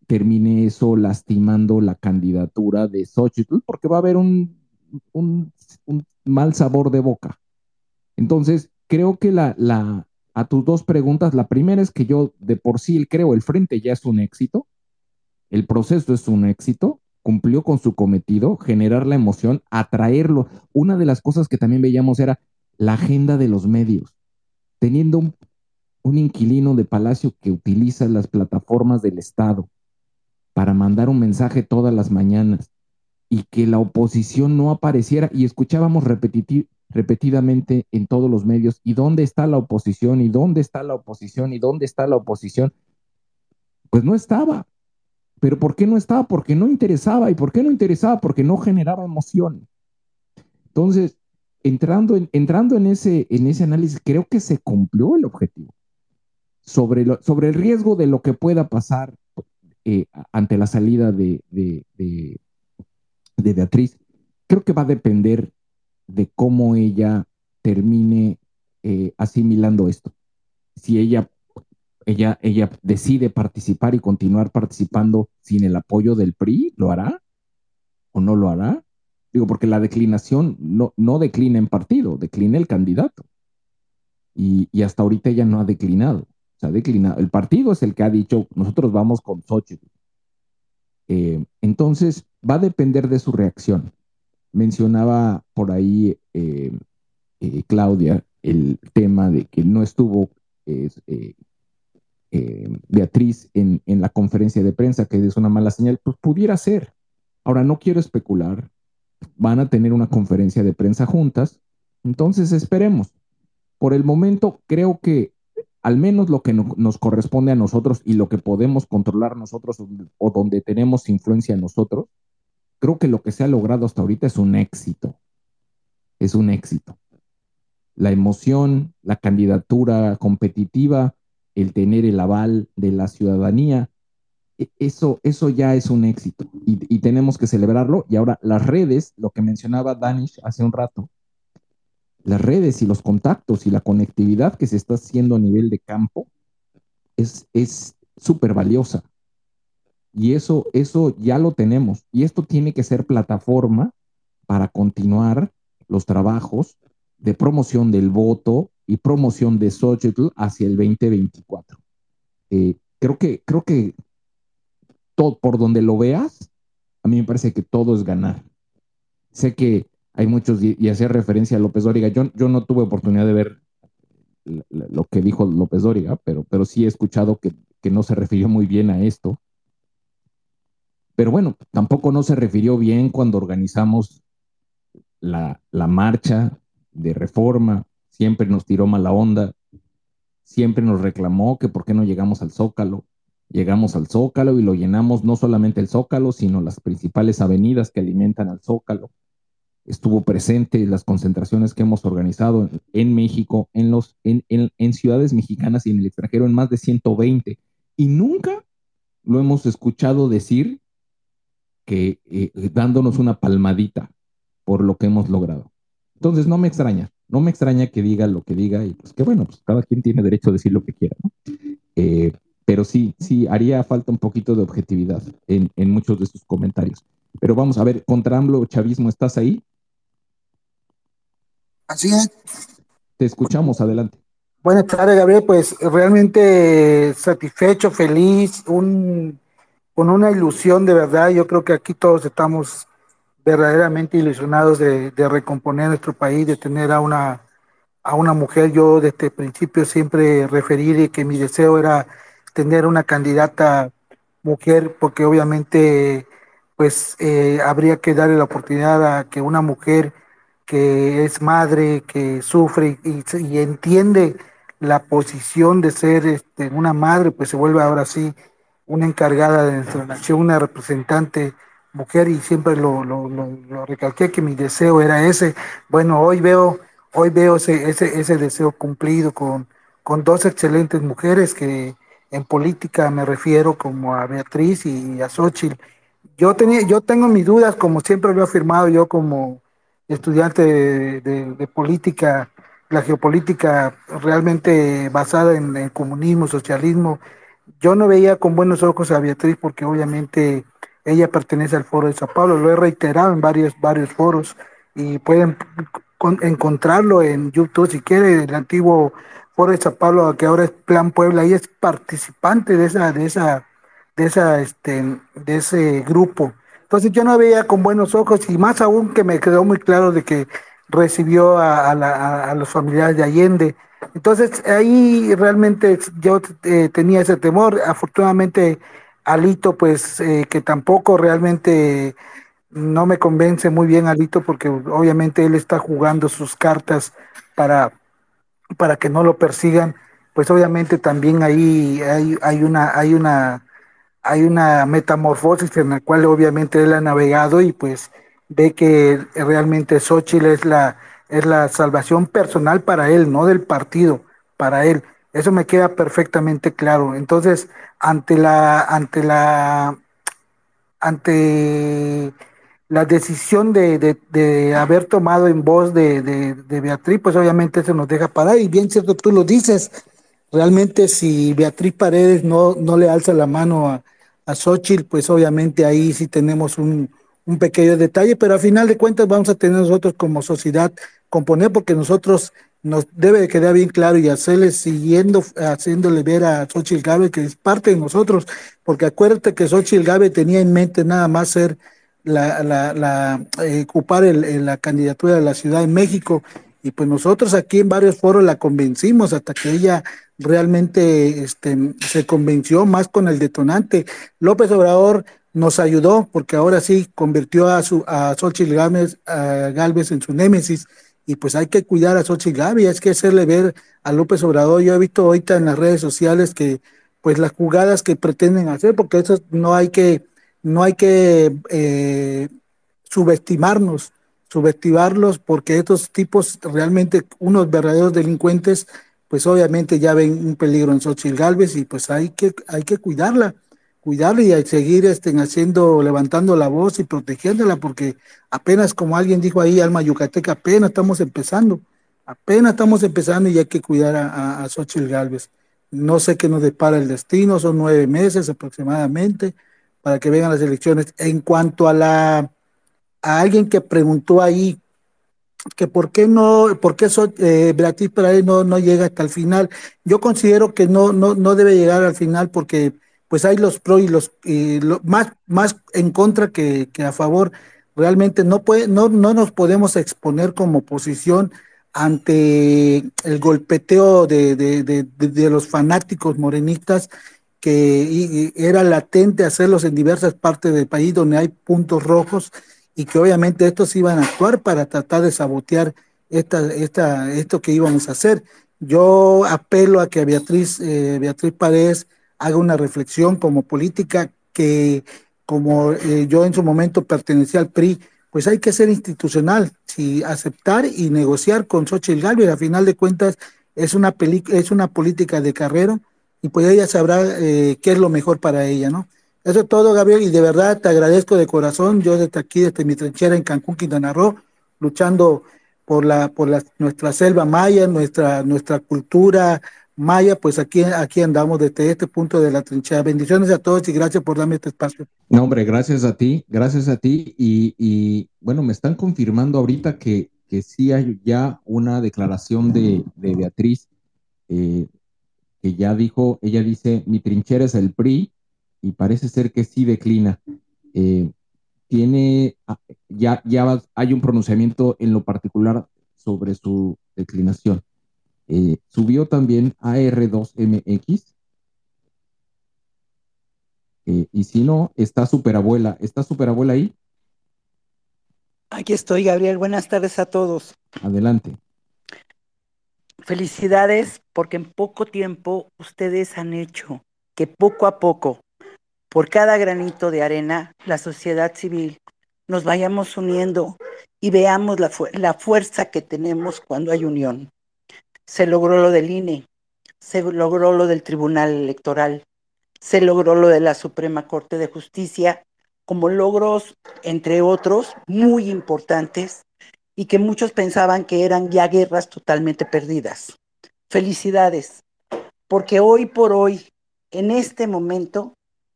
termine eso lastimando la candidatura de Xochitl porque va a haber un, un mal sabor de boca. Entonces, creo que la, la, a tus dos preguntas, la primera es que yo de por sí creo el frente ya es un éxito, el proceso es un éxito, cumplió con su cometido, generar la emoción, atraerlo. Una de las cosas que también veíamos era la agenda de los medios, teniendo un, inquilino de Palacio que utiliza las plataformas del Estado para mandar un mensaje todas las mañanas y que la oposición no apareciera y escuchábamos repetidamente en todos los medios, ¿y dónde está la oposición? ¿Y dónde está la oposición? ¿Y dónde está la oposición? Pues no estaba. ¿Pero por qué no estaba? Porque no interesaba. ¿Y por qué no interesaba? Porque no generaba emoción. Entonces, entrando en, entrando en, ese, en ese análisis, creo que se cumplió el objetivo. Sobre, sobre el riesgo de lo que pueda pasar eh, ante la salida de, de, de, de Beatriz, creo que va a depender de cómo ella termine eh, asimilando esto. Si ella, ella, ella decide participar y continuar participando sin el apoyo del PRI, ¿lo hará o no lo hará? Digo, porque la declinación no, no declina en partido, declina el candidato. Y, hasta ahorita ella no ha declinado. O sea, declinado. El partido es el que ha dicho, nosotros vamos con Xochitl. Eh, entonces, va a depender de su reacción mencionaba por ahí eh, eh, Claudia el tema de que no estuvo eh, Beatriz en, en, la conferencia de prensa, que es una mala señal, pues pudiera ser. Ahora, no quiero especular, van a tener una conferencia de prensa juntas, entonces esperemos. Por el momento, creo que al menos lo que nos corresponde a nosotros y lo que podemos controlar nosotros o donde tenemos influencia nosotros, creo que lo que se ha logrado hasta ahorita es un éxito. Es un éxito. La emoción, la candidatura competitiva, el tener el aval de la ciudadanía, e, eso, eso ya es un éxito y, tenemos que celebrarlo. Y ahora las redes, lo que mencionaba Danish hace un rato, las redes y los contactos y la conectividad que se está haciendo a nivel de campo es súper valiosa. Y eso, eso ya lo tenemos. Y esto tiene que ser plataforma para continuar los trabajos de promoción del voto y promoción de Xochitl hacia el 2024. Eh, creo que, creo que todo, por donde lo veas, a mí me parece que todo es ganar. Sé que hay muchos, y, hacer referencia a López Dóriga, yo, yo no tuve oportunidad de ver lo que dijo López Dóriga, pero, pero sí he escuchado que, que no se refirió muy bien a esto. Pero bueno, tampoco no se refirió bien cuando organizamos la, marcha de reforma, siempre nos tiró mala onda, siempre nos reclamó que por qué no llegamos al Zócalo. Llegamos al Zócalo y lo llenamos no solamente el Zócalo, sino las principales avenidas que alimentan al Zócalo. Estuvo presente en las concentraciones que hemos organizado en, México, en, los, en, en ciudades mexicanas y en el extranjero, en más de 120. Y nunca lo hemos escuchado decir que eh, dándonos una palmadita por lo que hemos logrado. Entonces, no me extraña, no me extraña que diga lo que diga y pues que bueno, pues cada quien tiene derecho a decir lo que quiera, ¿no? Eh, pero sí, sí, haría falta un poquito de objetividad en, en muchos de sus comentarios. Pero vamos a ver, contra AMLO Chavismo, ¿estás ahí? Así es. Te escuchamos, adelante. Buenas tardes, Gabriel. Pues realmente satisfecho, feliz, un con una ilusión de verdad. Yo creo que aquí todos estamos verdaderamente ilusionados de, recomponer nuestro país, de tener a una, a una mujer. Yo desde el principio siempre referí que mi deseo era tener una candidata mujer, porque obviamente pues eh, habría que darle la oportunidad a que una mujer que es madre, que sufre y, entiende la posición de ser este, una madre, pues se vuelve ahora sí una encargada de nuestra nación, una representante mujer y siempre lo, lo, lo, recalqué que mi deseo era ese. Bueno, hoy veo, hoy veo ese, ese, ese deseo cumplido con, con dos excelentes mujeres que en política me refiero como a Beatriz y a Xochitl. Yo, tenía, yo tengo mis dudas, como siempre lo he afirmado yo como estudiante de, política, la geopolítica realmente basada en el comunismo, socialismo. Yo no veía con buenos ojos a Beatriz porque obviamente ella pertenece al foro de Sao Paulo, lo he reiterado en varios, varios foros y pueden encontrarlo en YouTube si quiere, el antiguo foro de Sao Paulo, que ahora es Plan Puebla, y es participante de esa, de esa, de esa, este, de ese grupo. Entonces yo no veía con buenos ojos y más aún que me quedó muy claro de que recibió a, a, los familiares de Allende. Entonces ahí realmente yo eh, tenía ese temor. Afortunadamente Alito, pues eh, que tampoco realmente no me convence muy bien Alito porque obviamente él está jugando sus cartas para, para que no lo persigan. Pues obviamente también ahí hay, una, hay una, hay una metamorfosis en la cual obviamente él ha navegado y pues ve que realmente Xochitl es la, es la salvación personal para él, no del partido, para él. Eso me queda perfectamente claro. Entonces, ante la, ante la, ante la decisión de, de, haber tomado en voz de, de, Beatriz, pues obviamente se nos deja parar. Y bien cierto, tú lo dices, realmente si Beatriz Paredes no, no le alza la mano a, a Xochitl, pues obviamente ahí sí tenemos un, un pequeño detalle, pero al final de cuentas vamos a tener nosotros como sociedad componer, porque nosotros nos debe de quedar bien claro y hacerle siguiendo, haciéndole ver a Xochitl Gabe que es parte de nosotros, porque acuérdate que Xochitl Gabe tenía en mente nada más ser la, la, la eh, ocupar el, la candidatura de la Ciudad de México, y pues nosotros aquí en varios foros la convencimos hasta que ella realmente este, se convenció más con el detonante. López Obrador nos ayudó porque ahora sí convirtió a, su, a Xochitl Gámez, a Galvez en su némesis y pues hay que cuidar a Xochitl Gaby, hay que hacerle ver a López Obrador. Yo he visto ahorita en las redes sociales que pues las jugadas que pretenden hacer, porque eso no hay que, no hay que eh, subestimarnos, subestimarlos, porque estos tipos realmente, unos verdaderos delincuentes, pues obviamente ya ven un peligro en Xochitl Galvez y pues hay que, hay que cuidarla cuidarla y seguir estén haciendo, levantando la voz y protegiéndola, porque apenas, como alguien dijo ahí, Alma Yucateca, apenas estamos empezando, apenas estamos empezando y hay que cuidar a, a, Xochitl Galvez. No sé qué nos depara el destino, son nueve meses aproximadamente para que vengan las elecciones. En cuanto a la a alguien que preguntó ahí que por qué no, por qué eh, Beatriz Paredes no, no llega hasta el final. Yo considero que no, no, no debe llegar al final porque pues hay los pro y los más, más en contra que, a favor. Realmente no, puede, no, no nos podemos exponer como oposición ante el golpeteo de, los fanáticos morenistas que era latente hacerlos en diversas partes del país donde hay puntos rojos y que obviamente estos iban a actuar para tratar de sabotear esta, esta, esto que íbamos a hacer. Yo apelo a que Beatriz, eh, Beatriz Paredes haga una reflexión como política que como eh, yo en su momento pertenecía al PRI, pues hay que ser institucional, si aceptar y negociar con Xochitl Galvez, a final de cuentas es una, es una política de carrera y pues ella sabrá eh, qué es lo mejor para ella, ¿no? Eso es todo, Gabriel, y de verdad te agradezco de corazón, yo desde aquí, desde mi trinchera en Cancún, Quintana Roo, luchando por la, por la, nuestra selva maya, nuestra, nuestra cultura, Maya, pues aquí, aquí andamos desde este punto de la trinchera. Bendiciones a todos y gracias por darme este espacio. No, hombre, gracias a ti, gracias a ti. Y, bueno, me están confirmando ahorita que, que sí hay ya una declaración de, Beatriz, eh, que ya dijo, ella dice, mi trinchera es el PRI, y parece ser que sí declina. Eh, tiene, ah, ya, ya hay un pronunciamiento en lo particular sobre su declinación. Eh, subió también AR2MX. Eh, y si no, está Superabuela. ¿Está Superabuela ahí? Aquí estoy, Gabriel. Buenas tardes a todos. Adelante. Felicidades porque en poco tiempo ustedes han hecho que poco a poco por cada granito de arena, la sociedad civil, nos vayamos uniendo y veamos la, fu la fuerza que tenemos cuando hay unión. Se logró lo del INE, se logró lo del Tribunal Electoral, se logró lo de la Suprema Corte de Justicia, como logros, entre otros, muy importantes y que muchos pensaban que eran ya guerras totalmente perdidas. Felicidades, porque hoy por hoy, en este momento,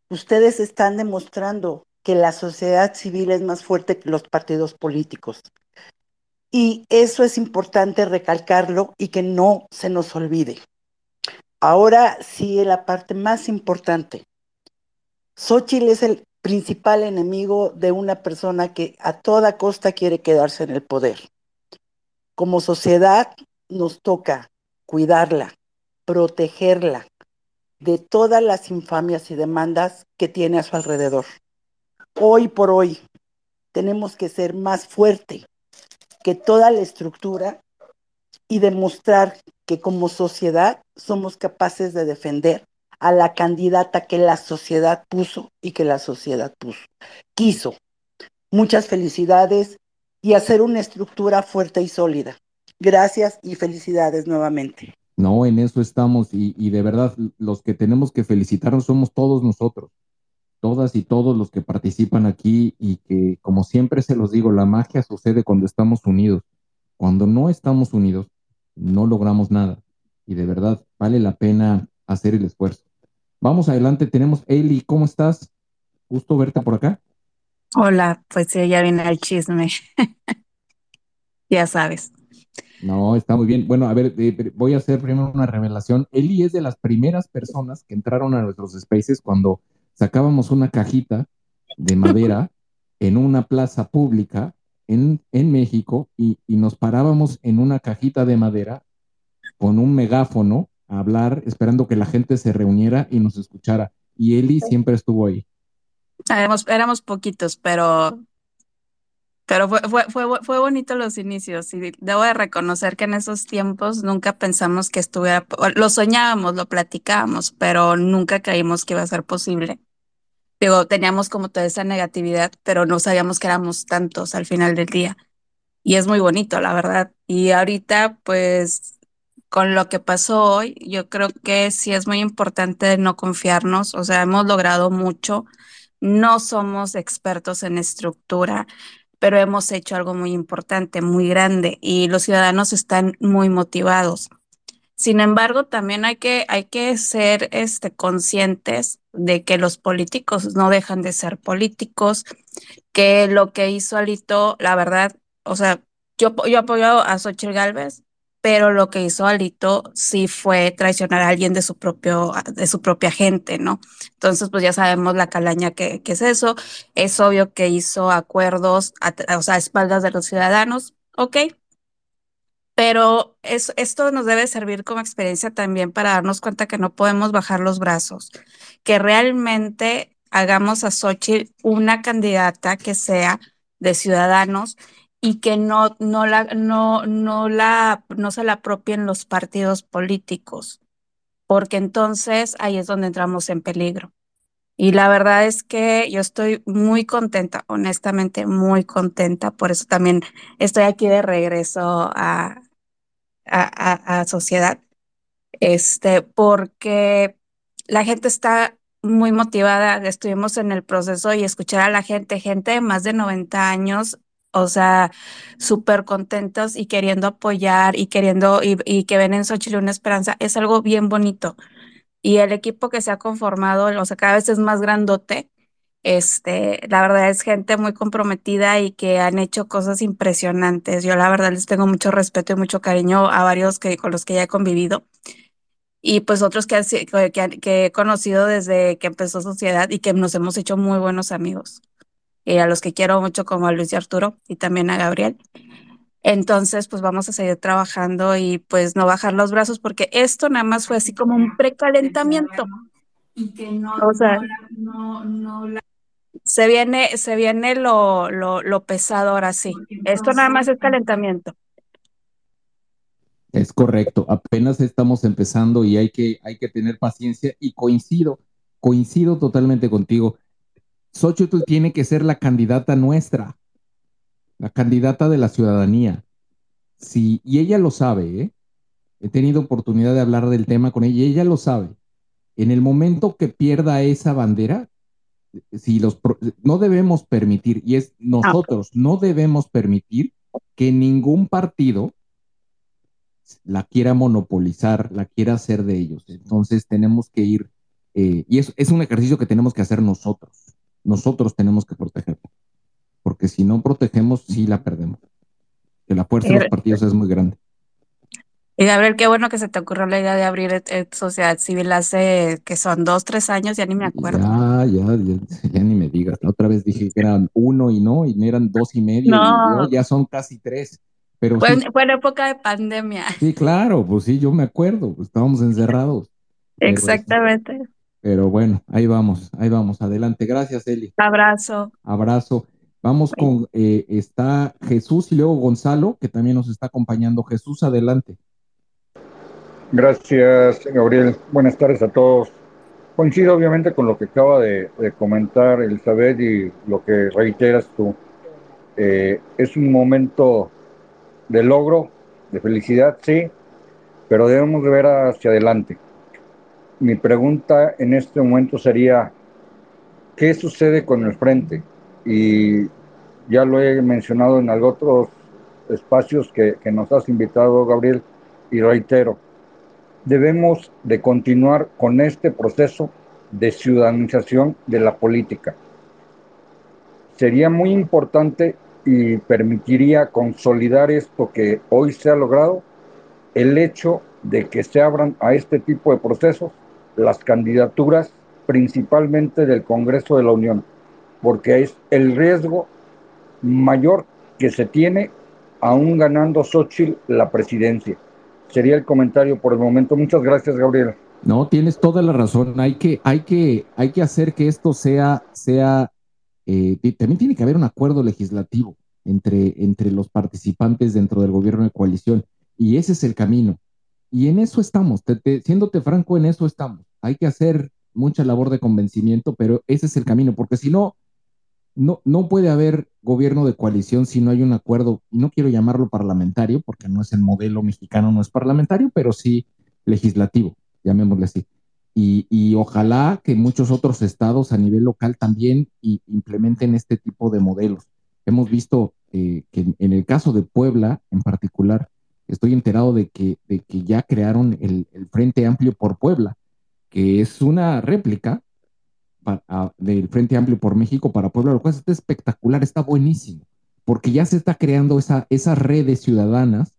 ustedes están demostrando que la sociedad civil es más fuerte que los partidos políticos. Y eso es importante recalcarlo y que no se nos olvide. Ahora sí, la parte más importante. Xochitl es el principal enemigo de una persona que a toda costa quiere quedarse en el poder. Como sociedad nos toca cuidarla, protegerla de todas las infamias y demandas que tiene a su alrededor. Hoy por hoy tenemos que ser más fuerte que toda la estructura y demostrar que como sociedad somos capaces de defender a la candidata que la sociedad puso y que la sociedad puso, quiso. Muchas felicidades y hacer una estructura fuerte y sólida. Gracias y felicidades nuevamente. No, en eso estamos y, y, de verdad los que tenemos que felicitarnos somos todos nosotros, todas y todos los que participan aquí y que como siempre se los digo, la magia sucede cuando estamos unidos. Cuando no estamos unidos, no logramos nada y de verdad vale la pena hacer el esfuerzo. Vamos adelante, tenemos Eli, ¿cómo estás? Gusto verte por acá. Hola, pues ya viene el chisme. ya sabes. No, está muy bien. Bueno, a ver, eh, voy a hacer primero una revelación. Eli es de las primeras personas que entraron a nuestros spaces cuando sacábamos una cajita de madera en una plaza pública en, en México y, y, nos parábamos en una cajita de madera con un megáfono a hablar, esperando que la gente se reuniera y nos escuchara. Y Eli siempre estuvo ahí. Éramos, éramos poquitos, pero pero fue, fue, fue, fue bonito los inicios y debo de reconocer que en esos tiempos nunca pensamos que estuviera, lo soñábamos, lo platicábamos, pero nunca creímos que iba a ser posible. Digo, teníamos como toda esa negatividad, pero no sabíamos que éramos tantos al final del día. Y es muy bonito, la verdad. Y ahorita, pues, con lo que pasó hoy, yo creo que sí es muy importante no confiarnos. O sea, hemos logrado mucho. No somos expertos en estructura pero hemos hecho algo muy importante, muy grande y los ciudadanos están muy motivados. Sin embargo, también hay que, hay que ser este, conscientes de que los políticos no dejan de ser políticos, que lo que hizo Alito, la verdad, o sea, yo, yo apoyo a Xochitl Galvez, pero lo que hizo Alito sí fue traicionar a alguien de su propio, de su propia gente, ¿no? Entonces, pues ya sabemos la calaña que, que es eso. Es obvio que hizo acuerdos, a, espaldas de los ciudadanos, ok. Pero es, esto nos debe servir como experiencia también para darnos cuenta que no podemos bajar los brazos, que realmente hagamos a Xochitl una candidata que sea de ciudadanos y que no, no, la, no, no, la, no se la apropien los partidos políticos, porque entonces ahí es donde entramos en peligro. Y la verdad es que yo estoy muy contenta, honestamente muy contenta, por eso también estoy aquí de regreso a, a, a sociedad, este, porque la gente está muy motivada, estuvimos en el proceso y escuchar a la gente, gente de más de 90 años, o sea, súper contentos y queriendo apoyar y queriendo y, que ven en Xochitl una esperanza, es algo bien bonito. Y el equipo que se ha conformado, o sea, cada vez es más grandote. Este, la verdad es gente muy comprometida y que han hecho cosas impresionantes. Yo la verdad les tengo mucho respeto y mucho cariño a varios que con los que ya he convivido y pues otros que, que, que he conocido desde que empezó Sociedad y que nos hemos hecho muy buenos amigos y a los que quiero mucho como a Luis y Arturo y también a Gabriel. Entonces, pues vamos a seguir trabajando y pues no bajar los brazos porque esto nada más fue así como un precalentamiento. Y que no, o sea, no, no, la... se viene, se viene lo, lo, lo pesado ahora sí. Esto nada más es calentamiento. Es correcto, apenas estamos empezando y hay que, hay que tener paciencia y coincido coincido totalmente contigo. Xochitl tiene que ser la candidata nuestra, la candidata de la ciudadanía. Sí, y ella lo sabe, ¿eh? He tenido oportunidad de hablar del tema con ella y ella lo sabe. En el momento que pierda esa bandera, si los no debemos permitir, y es nosotros, no debemos permitir que ningún partido la quiera monopolizar, la quiera hacer de ellos. Entonces tenemos que ir, eh, y es, es un ejercicio que tenemos que hacer nosotros. Nosotros tenemos que protegerla, porque si no protegemos, sí la perdemos. Que la fuerza de los partidos es muy grande. Y Gabriel, qué bueno que se te ocurrió la idea de abrir eh, eh, sociedad civil hace que son dos, tres años, ya ni me acuerdo. Ya, ya, ya, ni me digas. La otra vez dije que eran uno y no, y eran dos y medio, No. y ya son casi tres. Pero Fue, sí, en- fue en época de pandemia. sí, claro, pues sí, yo me acuerdo, pues estábamos encerrados. Exactamente. Pero bueno, ahí vamos, ahí vamos, adelante. Gracias, Eli. Abrazo. Abrazo. Vamos con, eh, está Jesús y luego Gonzalo, que también nos está acompañando. Jesús, adelante. Gracias, Gabriel. Buenas tardes a todos. Coincido obviamente con lo que acaba de, de comentar Elizabeth y lo que reiteras tú. Eh, es un momento de logro, de felicidad, sí, pero debemos de ver hacia adelante. Mi pregunta en este momento sería, ¿qué sucede con el frente? Y ya lo he mencionado en otros espacios que, que nos has invitado, Gabriel, y reitero, debemos de continuar con este proceso de ciudadanización de la política. Sería muy importante y permitiría consolidar esto que hoy se ha logrado, el hecho de que se abran a este tipo de procesos las candidaturas principalmente del Congreso de la Unión, porque es el riesgo mayor que se tiene aún ganando Xochitl la presidencia. Sería el comentario por el momento. Muchas gracias, Gabriel. No, tienes toda la razón. Hay que, hay que, hay que hacer que esto sea, sea, eh, también tiene que haber un acuerdo legislativo entre, entre los participantes dentro del gobierno de coalición. Y ese es el camino. Y en eso estamos. Te- te- siéndote franco, en eso estamos. Hay que hacer mucha labor de convencimiento, pero ese es el camino, porque si no, no, no puede haber gobierno de coalición si no hay un acuerdo, y no quiero llamarlo parlamentario, porque no es el modelo mexicano, no es parlamentario, pero sí legislativo, llamémosle así. Y, y ojalá que muchos otros estados a nivel local también i- implementen este tipo de modelos. Hemos visto eh, que en el caso de Puebla en particular, estoy enterado de que, de que ya crearon el, el Frente Amplio por Puebla, que es una réplica del Frente Amplio por México para Puebla, lo cual está espectacular, está buenísimo, porque ya se está creando esa, esas redes ciudadanas,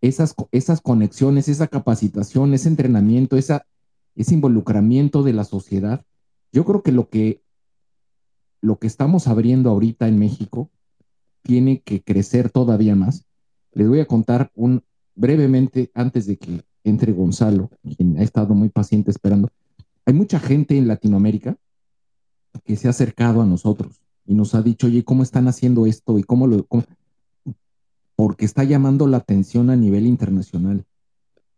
esas, esas conexiones, esa capacitación, ese entrenamiento, esa, ese involucramiento de la sociedad. Yo creo que lo que lo que estamos abriendo ahorita en México tiene que crecer todavía más. Les voy a contar un brevemente antes de que entre Gonzalo, quien ha estado muy paciente esperando. Hay mucha gente en Latinoamérica que se ha acercado a nosotros y nos ha dicho, oye, ¿cómo están haciendo esto? Y cómo lo... cómo-?" Porque está llamando la atención a nivel internacional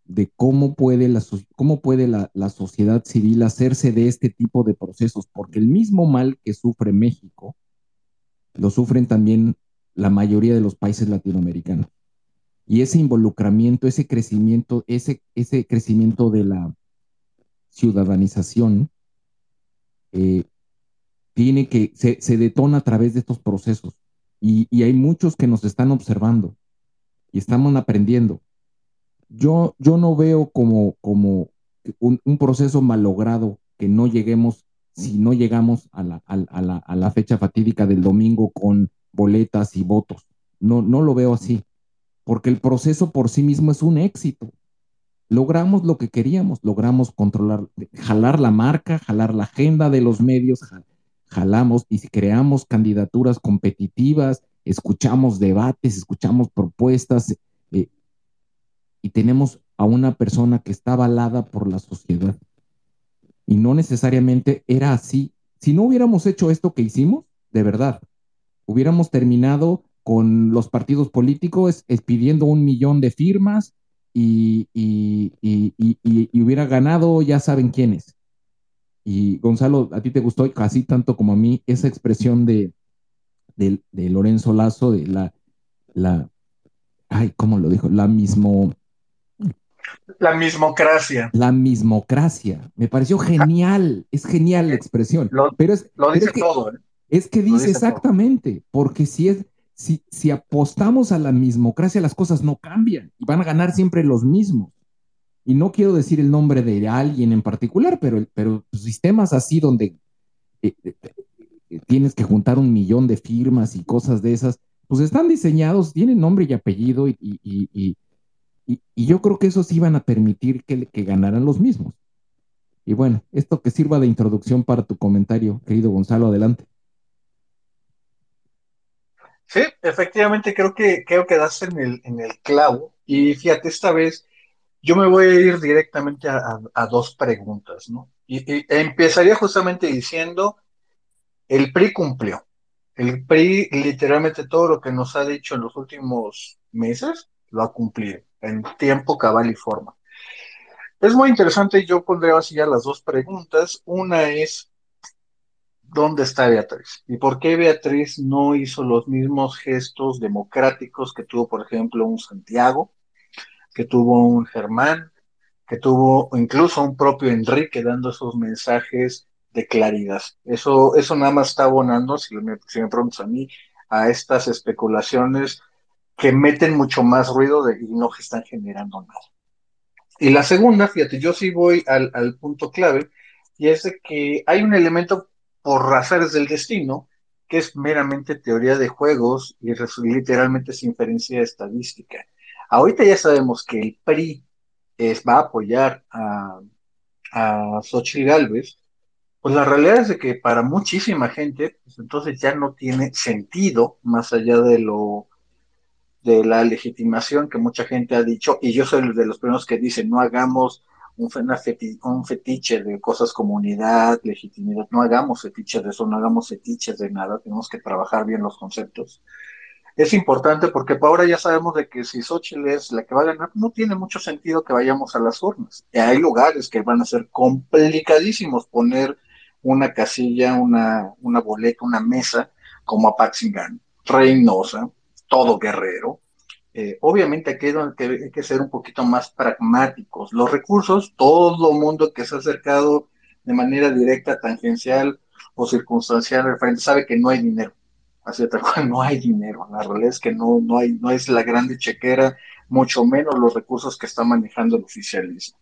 de cómo puede, la, cómo puede la, la sociedad civil hacerse de este tipo de procesos, porque el mismo mal que sufre México, lo sufren también la mayoría de los países latinoamericanos. Y ese involucramiento, ese crecimiento, ese, ese crecimiento de la ciudadanización, eh, tiene que, se, se detona a través de estos procesos. Y, y hay muchos que nos están observando y estamos aprendiendo. Yo, yo no veo como, como un, proceso malogrado que no lleguemos, si no llegamos a la, a la, a la fecha fatídica del domingo con boletas y votos. No, no lo veo así, porque el proceso por sí mismo es un éxito. Logramos lo que queríamos, logramos controlar, jalar la marca, jalar la agenda de los medios, ja- jalamos y creamos candidaturas competitivas, escuchamos debates, escuchamos propuestas, eh, y tenemos a una persona que está avalada por la sociedad. Y no necesariamente era así. Si no hubiéramos hecho esto que hicimos, de verdad, hubiéramos terminado con los partidos políticos es, pidiendo un millón de firmas y, y, y, y, hubiera ganado, ya saben quiénes. y Gonzalo, a ti te gustó casi tanto como a mí esa expresión de, de, Lorenzo Lazo, de la, la, ay, ¿cómo lo dijo? La mismo... La mismocracia. La mismocracia. Me pareció genial, es genial la expresión. Lo, pero es, lo dice que, todo. ¿eh? Es que dice, exactamente, porque si es, si, apostamos a la mismocracia, las cosas no cambian y van a ganar siempre los mismos y no quiero decir el nombre de alguien en particular, pero, pero sistemas así donde eh, eh, eh, tienes que juntar un millón de firmas y cosas de esas, pues están diseñados, tienen nombre y apellido y, y, yo creo que esos iban a permitir que ganaran los mismos. Y bueno, esto que sirva de introducción para tu comentario, querido Gonzalo, adelante. Sí, efectivamente creo que creo que das en el, en el clavo. Y fíjate, esta vez yo me voy a ir directamente a, dos preguntas, ¿no? Y, empezaría justamente diciendo, el PRI cumplió. El PRI literalmente todo lo que nos ha dicho en los últimos meses lo ha cumplido en tiempo, cabal y forma. Es muy interesante, yo pondré así ya las dos preguntas. Una es, ¿dónde está Beatriz? ¿Y por qué Beatriz no hizo los mismos gestos democráticos que tuvo, por ejemplo, un Santiago? que tuvo un Germán, que tuvo incluso un propio Enrique dando esos mensajes de claridad. Eso, eso nada más está abonando, si me, si me preguntas a mí, a estas especulaciones que meten mucho más ruido de, y no están generando nada. Y la segunda, fíjate, yo sí voy al, al punto clave, y es de que hay un elemento por razones del destino, que es meramente teoría de juegos y literalmente es inferencia estadística. Ahorita ya sabemos que el PRI es, va a apoyar a, a Xochitl Galvez, pues la realidad es de que para muchísima gente, pues entonces ya no tiene sentido, más allá de lo de la legitimación que mucha gente ha dicho, y yo soy de los primeros que dicen, no hagamos un, un fetiche de cosas como unidad, legitimidad, no hagamos fetiches de eso, no hagamos fetiches de nada, tenemos que trabajar bien los conceptos es importante porque ahora ya sabemos de que si Xochitl es la que va a ganar, no tiene mucho sentido que vayamos a las urnas. Y hay lugares que van a ser complicadísimos poner una casilla, una, una boleta, una mesa, como a Paxingán, Reynosa, todo guerrero. Eh, obviamente aquí hay que ser un poquito más pragmáticos. Los recursos, todo mundo que se ha acercado de manera directa, tangencial o circunstancial referente sabe que no hay dinero Así tal cual no hay dinero. La realidad es que no, no, hay, no es la grande chequera, mucho menos los recursos que está manejando el oficialismo.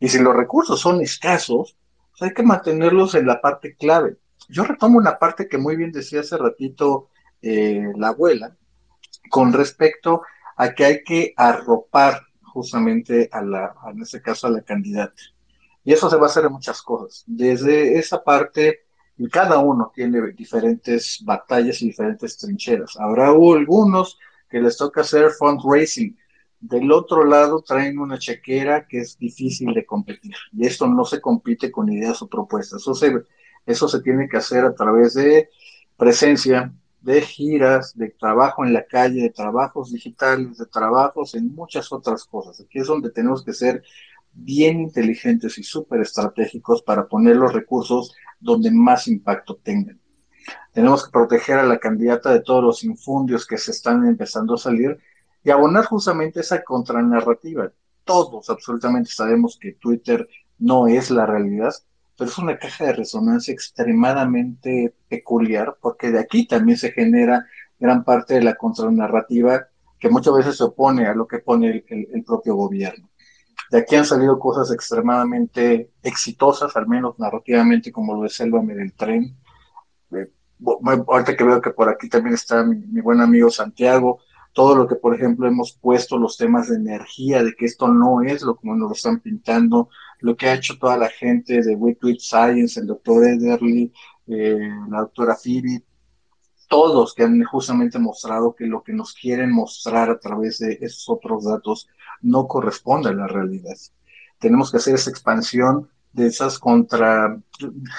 Y si los recursos son escasos, pues hay que mantenerlos en la parte clave. Yo retomo una parte que muy bien decía hace ratito eh, la abuela, con respecto a que hay que arropar justamente a la, en este caso a la candidata. Y eso se va a hacer en muchas cosas. Desde esa parte y cada uno tiene diferentes batallas y diferentes trincheras. Habrá algunos que les toca hacer fundraising. Del otro lado traen una chequera que es difícil de competir. Y esto no se compite con ideas o propuestas. Eso se, eso se tiene que hacer a través de presencia, de giras, de trabajo en la calle, de trabajos digitales, de trabajos en muchas otras cosas. Aquí es donde tenemos que ser bien inteligentes y súper estratégicos para poner los recursos donde más impacto tengan. Tenemos que proteger a la candidata de todos los infundios que se están empezando a salir y abonar justamente esa contranarrativa. Todos absolutamente sabemos que Twitter no es la realidad, pero es una caja de resonancia extremadamente peculiar porque de aquí también se genera gran parte de la contranarrativa que muchas veces se opone a lo que pone el propio gobierno. De aquí han salido cosas extremadamente exitosas, al menos narrativamente, como lo de Sélvame del tren. Eh, ahorita que veo que por aquí también está mi, buen amigo Santiago, todo lo que, por ejemplo, hemos puesto los temas de energía, de que esto no es lo como nos lo están pintando, lo que ha hecho toda la gente de We Science, el doctor Ederly, eh, la doctora Phoebe, todos que han justamente mostrado que lo que nos quieren mostrar a través de esos otros datos no corresponde a la realidad. Tenemos que hacer esa expansión de esas contra,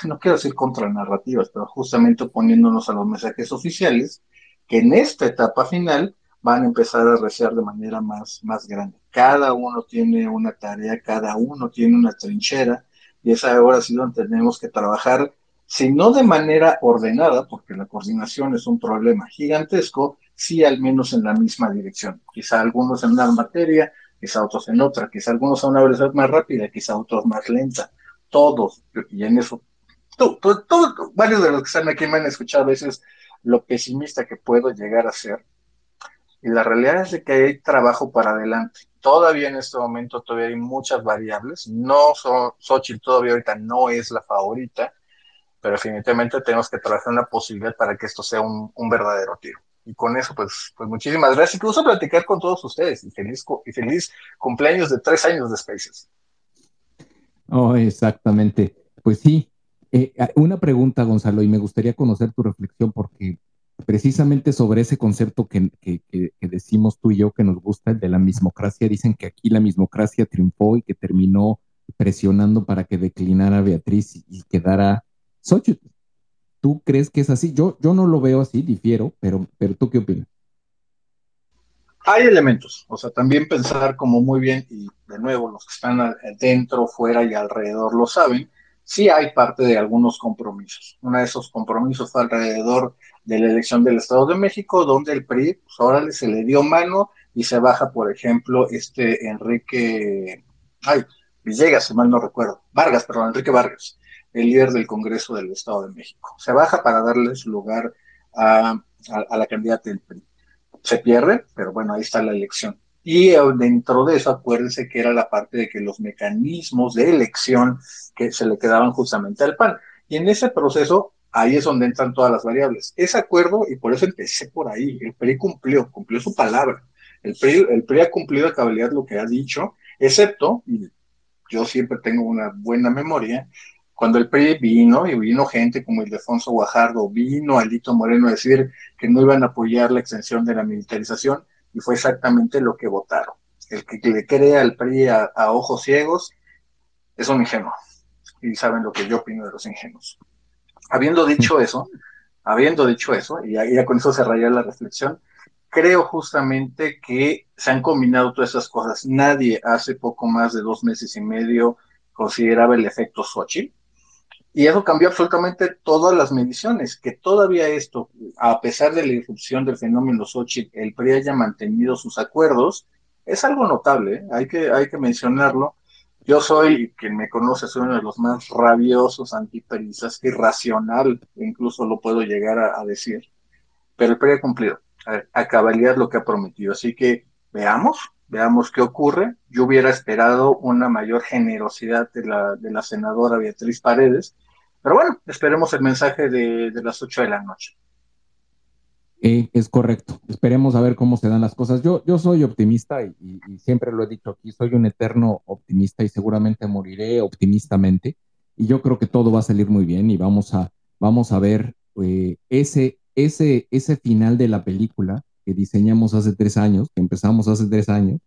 no quiero decir contra narrativas, pero justamente oponiéndonos a los mensajes oficiales que en esta etapa final van a empezar a reciar de manera más, más grande. Cada uno tiene una tarea, cada uno tiene una trinchera y es ahora sí donde tenemos que trabajar, si no de manera ordenada, porque la coordinación es un problema gigantesco, sí al menos en la misma dirección. Quizá algunos en una materia, quizá otros en otra, quizá algunos a una velocidad más rápida, quizá otros más lenta. Todos, y en eso, todo, varios de los que están aquí me han escuchado a veces lo pesimista que puedo llegar a ser. Y la realidad es de que hay trabajo para adelante. Todavía en este momento todavía hay muchas variables. No, so, Xochitl todavía ahorita no es la favorita, pero definitivamente tenemos que trabajar en la posibilidad para que esto sea un, un verdadero tiro. Y con eso, pues, pues muchísimas gracias. Incluso platicar con todos ustedes y feliz, y feliz cumpleaños de tres años de Spaces. Oh, exactamente. Pues sí. Eh, una pregunta, Gonzalo, y me gustaría conocer tu reflexión porque precisamente sobre ese concepto que, que, que, decimos tú y yo que nos gusta, el de la mismocracia, dicen que aquí la mismocracia triunfó y que terminó presionando para que declinara Beatriz y, y quedara Xochitl. ¿Tú crees que es así? Yo, yo no lo veo así, difiero, pero, pero ¿tú qué opinas? Hay elementos, o sea, también pensar como muy bien, y de nuevo, los que están dentro, fuera y alrededor lo saben, sí hay parte de algunos compromisos. Uno de esos compromisos fue alrededor de la elección del Estado de México, donde el PRI, pues órale, se le dio mano y se baja, por ejemplo, este Enrique, ay, Villegas, si mal no recuerdo, Vargas, perdón, Enrique Vargas, el líder del Congreso del Estado de México. Se baja para darles lugar a, a, a la candidata del PRI. Se pierde, pero bueno, ahí está la elección. Y eh, dentro de eso, acuérdense que era la parte de que los mecanismos de elección que se le quedaban justamente al PAN. Y en ese proceso, ahí es donde entran todas las variables. Ese acuerdo, y por eso empecé por ahí, el PRI cumplió, cumplió su palabra. El PRI, el PRI ha cumplido a cabalidad lo que ha dicho, excepto, y yo siempre tengo una buena memoria, cuando el PRI vino, y vino gente como Ildefonso Guajardo, vino Alito Moreno a decir que no iban a apoyar la extensión de la militarización, y fue exactamente lo que votaron. El que, le crea al PRI a, a, ojos ciegos es un ingenuo, y saben lo que yo opino de los ingenuos. Habiendo dicho eso, habiendo dicho eso, y ya, con eso se raya la reflexión, creo justamente que se han combinado todas esas cosas. Nadie hace poco más de dos meses y medio consideraba el efecto Xochitl y eso cambió absolutamente todas las mediciones, que todavía esto, a pesar de la irrupción del fenómeno Xochitl, el PRI haya mantenido sus acuerdos, es algo notable, ¿eh? hay, que, hay que mencionarlo. Yo soy, quien me conoce, soy uno de los más rabiosos antiperistas, irracional, incluso lo puedo llegar a, decir, pero el PRI ha cumplido a, a cabalidad lo que ha prometido. Así que veamos, veamos qué ocurre. Yo hubiera esperado una mayor generosidad de la, de la senadora Beatriz Paredes, pero bueno, esperemos el mensaje de, de las 8 de la noche. Es correcto. Esperemos a ver cómo se dan las cosas. Yo, yo soy optimista y, siempre lo he dicho aquí, soy un eterno optimista y seguramente moriré optimistamente. Y yo creo que todo va a salir muy bien y vamos a, vamos a ver eh, ese, ese, ese final de la película que diseñamos hace tres años, que empezamos hace tres años,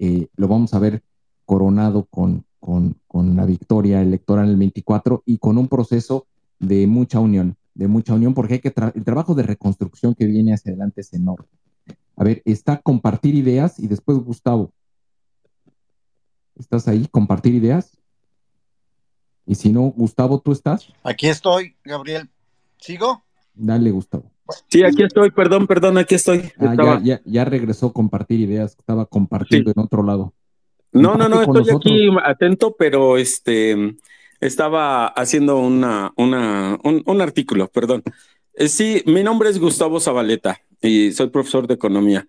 eh, lo vamos a ver coronado con, con, con, la victoria electoral el 24 y con un proceso de mucha unión, de mucha unión, porque hay que tra el trabajo de reconstrucción que viene hacia adelante es enorme. A ver, está compartir ideas y después Gustavo. ¿Estás ahí? ¿Compartir ideas? Y si no, Gustavo, ¿tú estás? Aquí estoy, Gabriel. ¿Sigo? Dale, Gustavo. Sí, aquí estoy, perdón, perdón, aquí estoy. Ah, Estaba... ya, ya, ya, regresó a compartir ideas, estaba compartiendo sí. en otro lado. No, no, no, estoy nosotros. aquí atento, pero este estaba haciendo una, una, un, un artículo, perdón. Eh, sí, mi nombre es Gustavo Zabaleta y soy profesor de economía.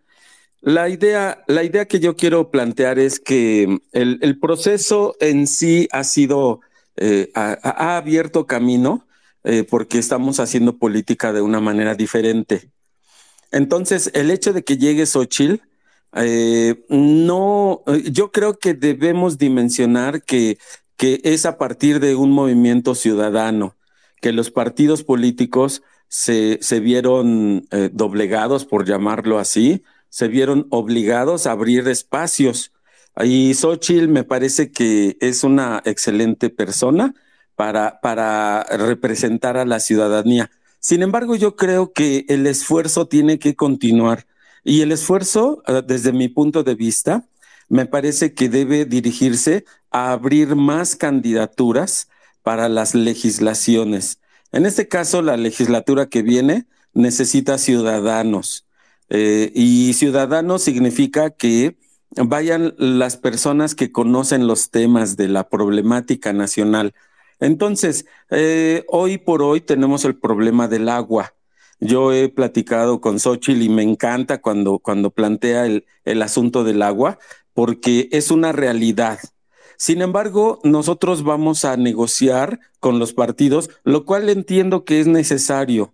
La idea, la idea que yo quiero plantear es que el, el proceso en sí ha sido, eh, ha, ha abierto camino eh, porque estamos haciendo política de una manera diferente. Entonces, el hecho de que llegue Xochitl, eh, no, yo creo que debemos dimensionar que, que es a partir de un movimiento ciudadano, que los partidos políticos se, se vieron eh, doblegados, por llamarlo así, se vieron obligados a abrir espacios. Y Xochitl me parece que es una excelente persona para, para representar a la ciudadanía. Sin embargo, yo creo que el esfuerzo tiene que continuar y el esfuerzo, desde mi punto de vista, me parece que debe dirigirse a abrir más candidaturas para las legislaciones. En este caso, la legislatura que viene necesita ciudadanos. Eh, y ciudadanos significa que vayan las personas que conocen los temas de la problemática nacional. Entonces, eh, hoy por hoy tenemos el problema del agua. Yo he platicado con Xochitl y me encanta cuando, cuando plantea el, el asunto del agua, porque es una realidad. Sin embargo, nosotros vamos a negociar con los partidos, lo cual entiendo que es necesario.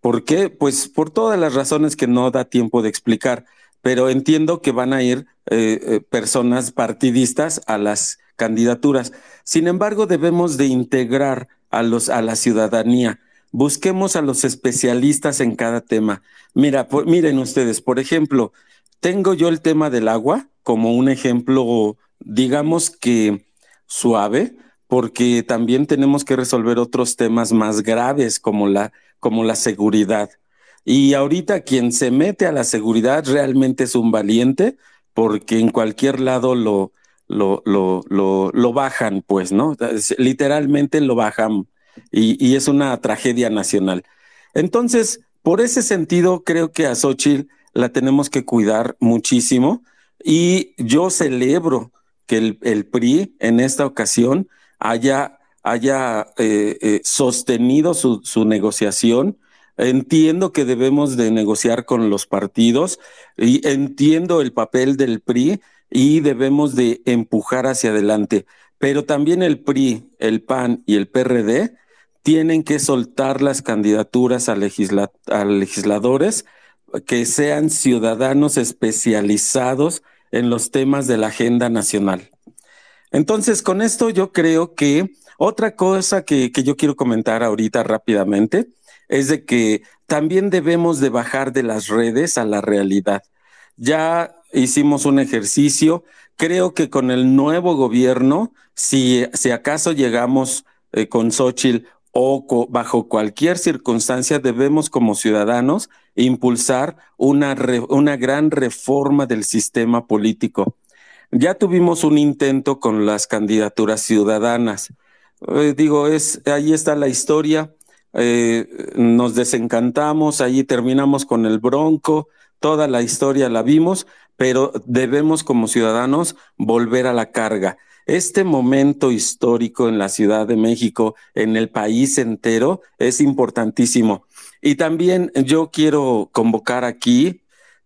¿Por qué? Pues por todas las razones que no da tiempo de explicar, pero entiendo que van a ir eh, eh, personas partidistas a las candidaturas. Sin embargo, debemos de integrar a, los, a la ciudadanía. Busquemos a los especialistas en cada tema. Mira, miren ustedes, por ejemplo, tengo yo el tema del agua como un ejemplo, digamos que suave, porque también tenemos que resolver otros temas más graves como la, como la seguridad. Y ahorita quien se mete a la seguridad realmente es un valiente, porque en cualquier lado lo, lo, lo, lo, bajan, pues, ¿no? Literalmente lo bajan y, es una tragedia nacional. Entonces, por ese sentido, creo que a Xochitl la tenemos que cuidar muchísimo y yo celebro que el, PRI en esta ocasión haya, haya eh, eh, sostenido su, su negociación. Entiendo que debemos de negociar con los partidos y entiendo el papel del PRI y debemos de empujar hacia adelante. Pero también el PRI, el PAN y el PRD tienen que soltar las candidaturas a, legisladores que sean ciudadanos especializados en los temas de la agenda nacional. Entonces, con esto yo creo que otra cosa que, que yo quiero comentar ahorita rápidamente es de que también debemos de bajar de las redes a la realidad. Ya hicimos un ejercicio, creo que con el nuevo gobierno, si, si acaso llegamos eh, con Xochitl o bajo cualquier circunstancia debemos como ciudadanos impulsar una, una gran reforma del sistema político. Ya tuvimos un intento con las candidaturas ciudadanas. Eh, digo, es, ahí está la historia. Eh, nos desencantamos, ahí terminamos con el bronco, toda la historia la vimos, pero debemos como ciudadanos volver a la carga este momento histórico en la Ciudad de México, en el país entero, es importantísimo. Y también yo quiero convocar aquí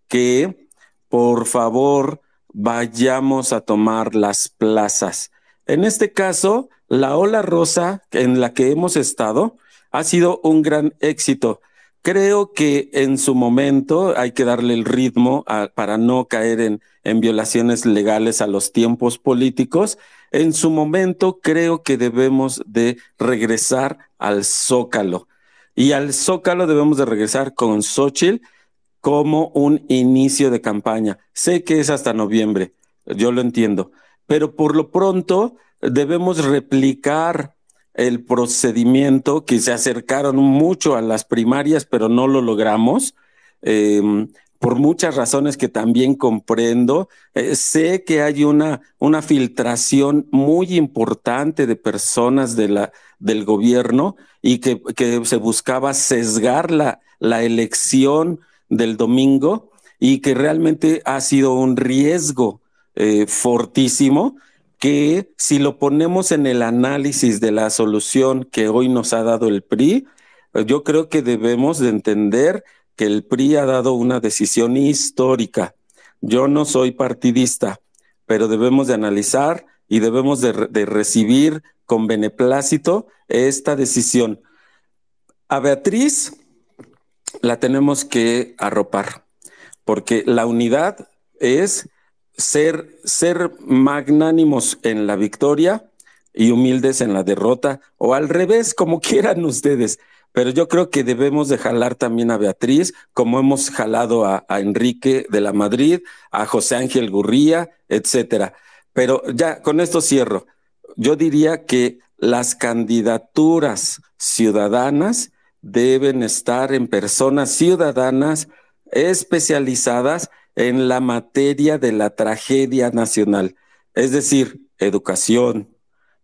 que, por favor, vayamos a tomar las plazas. En este caso, la ola rosa en la que hemos estado ha sido un gran éxito. Creo que en su momento hay que darle el ritmo para no caer en, en violaciones legales a los tiempos políticos. En su momento creo que debemos de regresar al Zócalo. Y al Zócalo debemos de regresar con Xochitl como un inicio de campaña. Sé que es hasta noviembre, yo lo entiendo, pero por lo pronto debemos replicar el procedimiento que se acercaron mucho a las primarias, pero no lo logramos. Em, por muchas razones que también comprendo. Eh, sé que hay una, una filtración muy importante de personas del gobierno y que, que se buscaba sesgar la, la elección del domingo y que realmente ha sido un riesgo eh, fortísimo que si lo ponemos en el análisis de la solución que hoy nos ha dado el PRI, yo creo que debemos de entender que el PRI ha dado una decisión histórica. Yo no soy partidista, pero debemos de analizar y debemos de, recibir con beneplácito esta decisión. A Beatriz la tenemos que arropar, porque la unidad es ser, ser magnánimos en la victoria y humildes en la derrota, o al revés, como quieran ustedes pero yo creo que debemos de jalar también a Beatriz, como hemos jalado a, Enrique de la Madrid, a José Ángel Gurría, etcétera. Pero ya con esto cierro. Yo diría que las candidaturas ciudadanas deben estar en personas ciudadanas especializadas en la materia de la tragedia nacional, es decir, educación,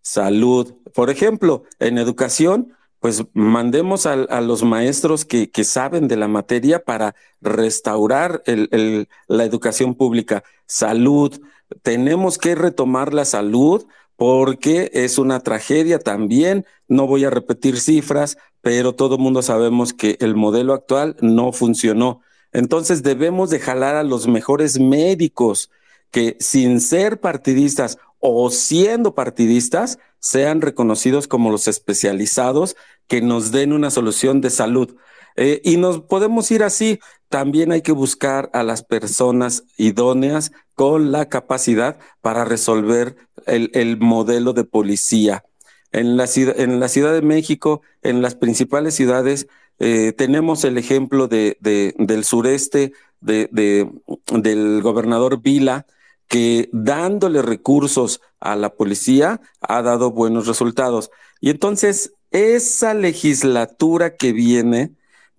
salud. Por ejemplo, en educación, pues mandemos a, los maestros que, saben de la materia para restaurar la educación pública. Salud, tenemos que retomar la salud porque es una tragedia también. No voy a repetir cifras, pero todo el mundo sabemos que el modelo actual no funcionó. Entonces debemos de jalar a los mejores médicos que sin ser partidistas o siendo partidistas sean reconocidos como los especializados que nos den una solución de salud. Eh, y nos podemos ir así. También hay que buscar a las personas idóneas con la capacidad para resolver el, modelo de policía. En la, en la, Ciudad de México, en las principales ciudades, eh, tenemos el ejemplo de, del sureste del gobernador Vila, que dándole recursos a la policía ha dado buenos resultados. Y entonces, esa legislatura que viene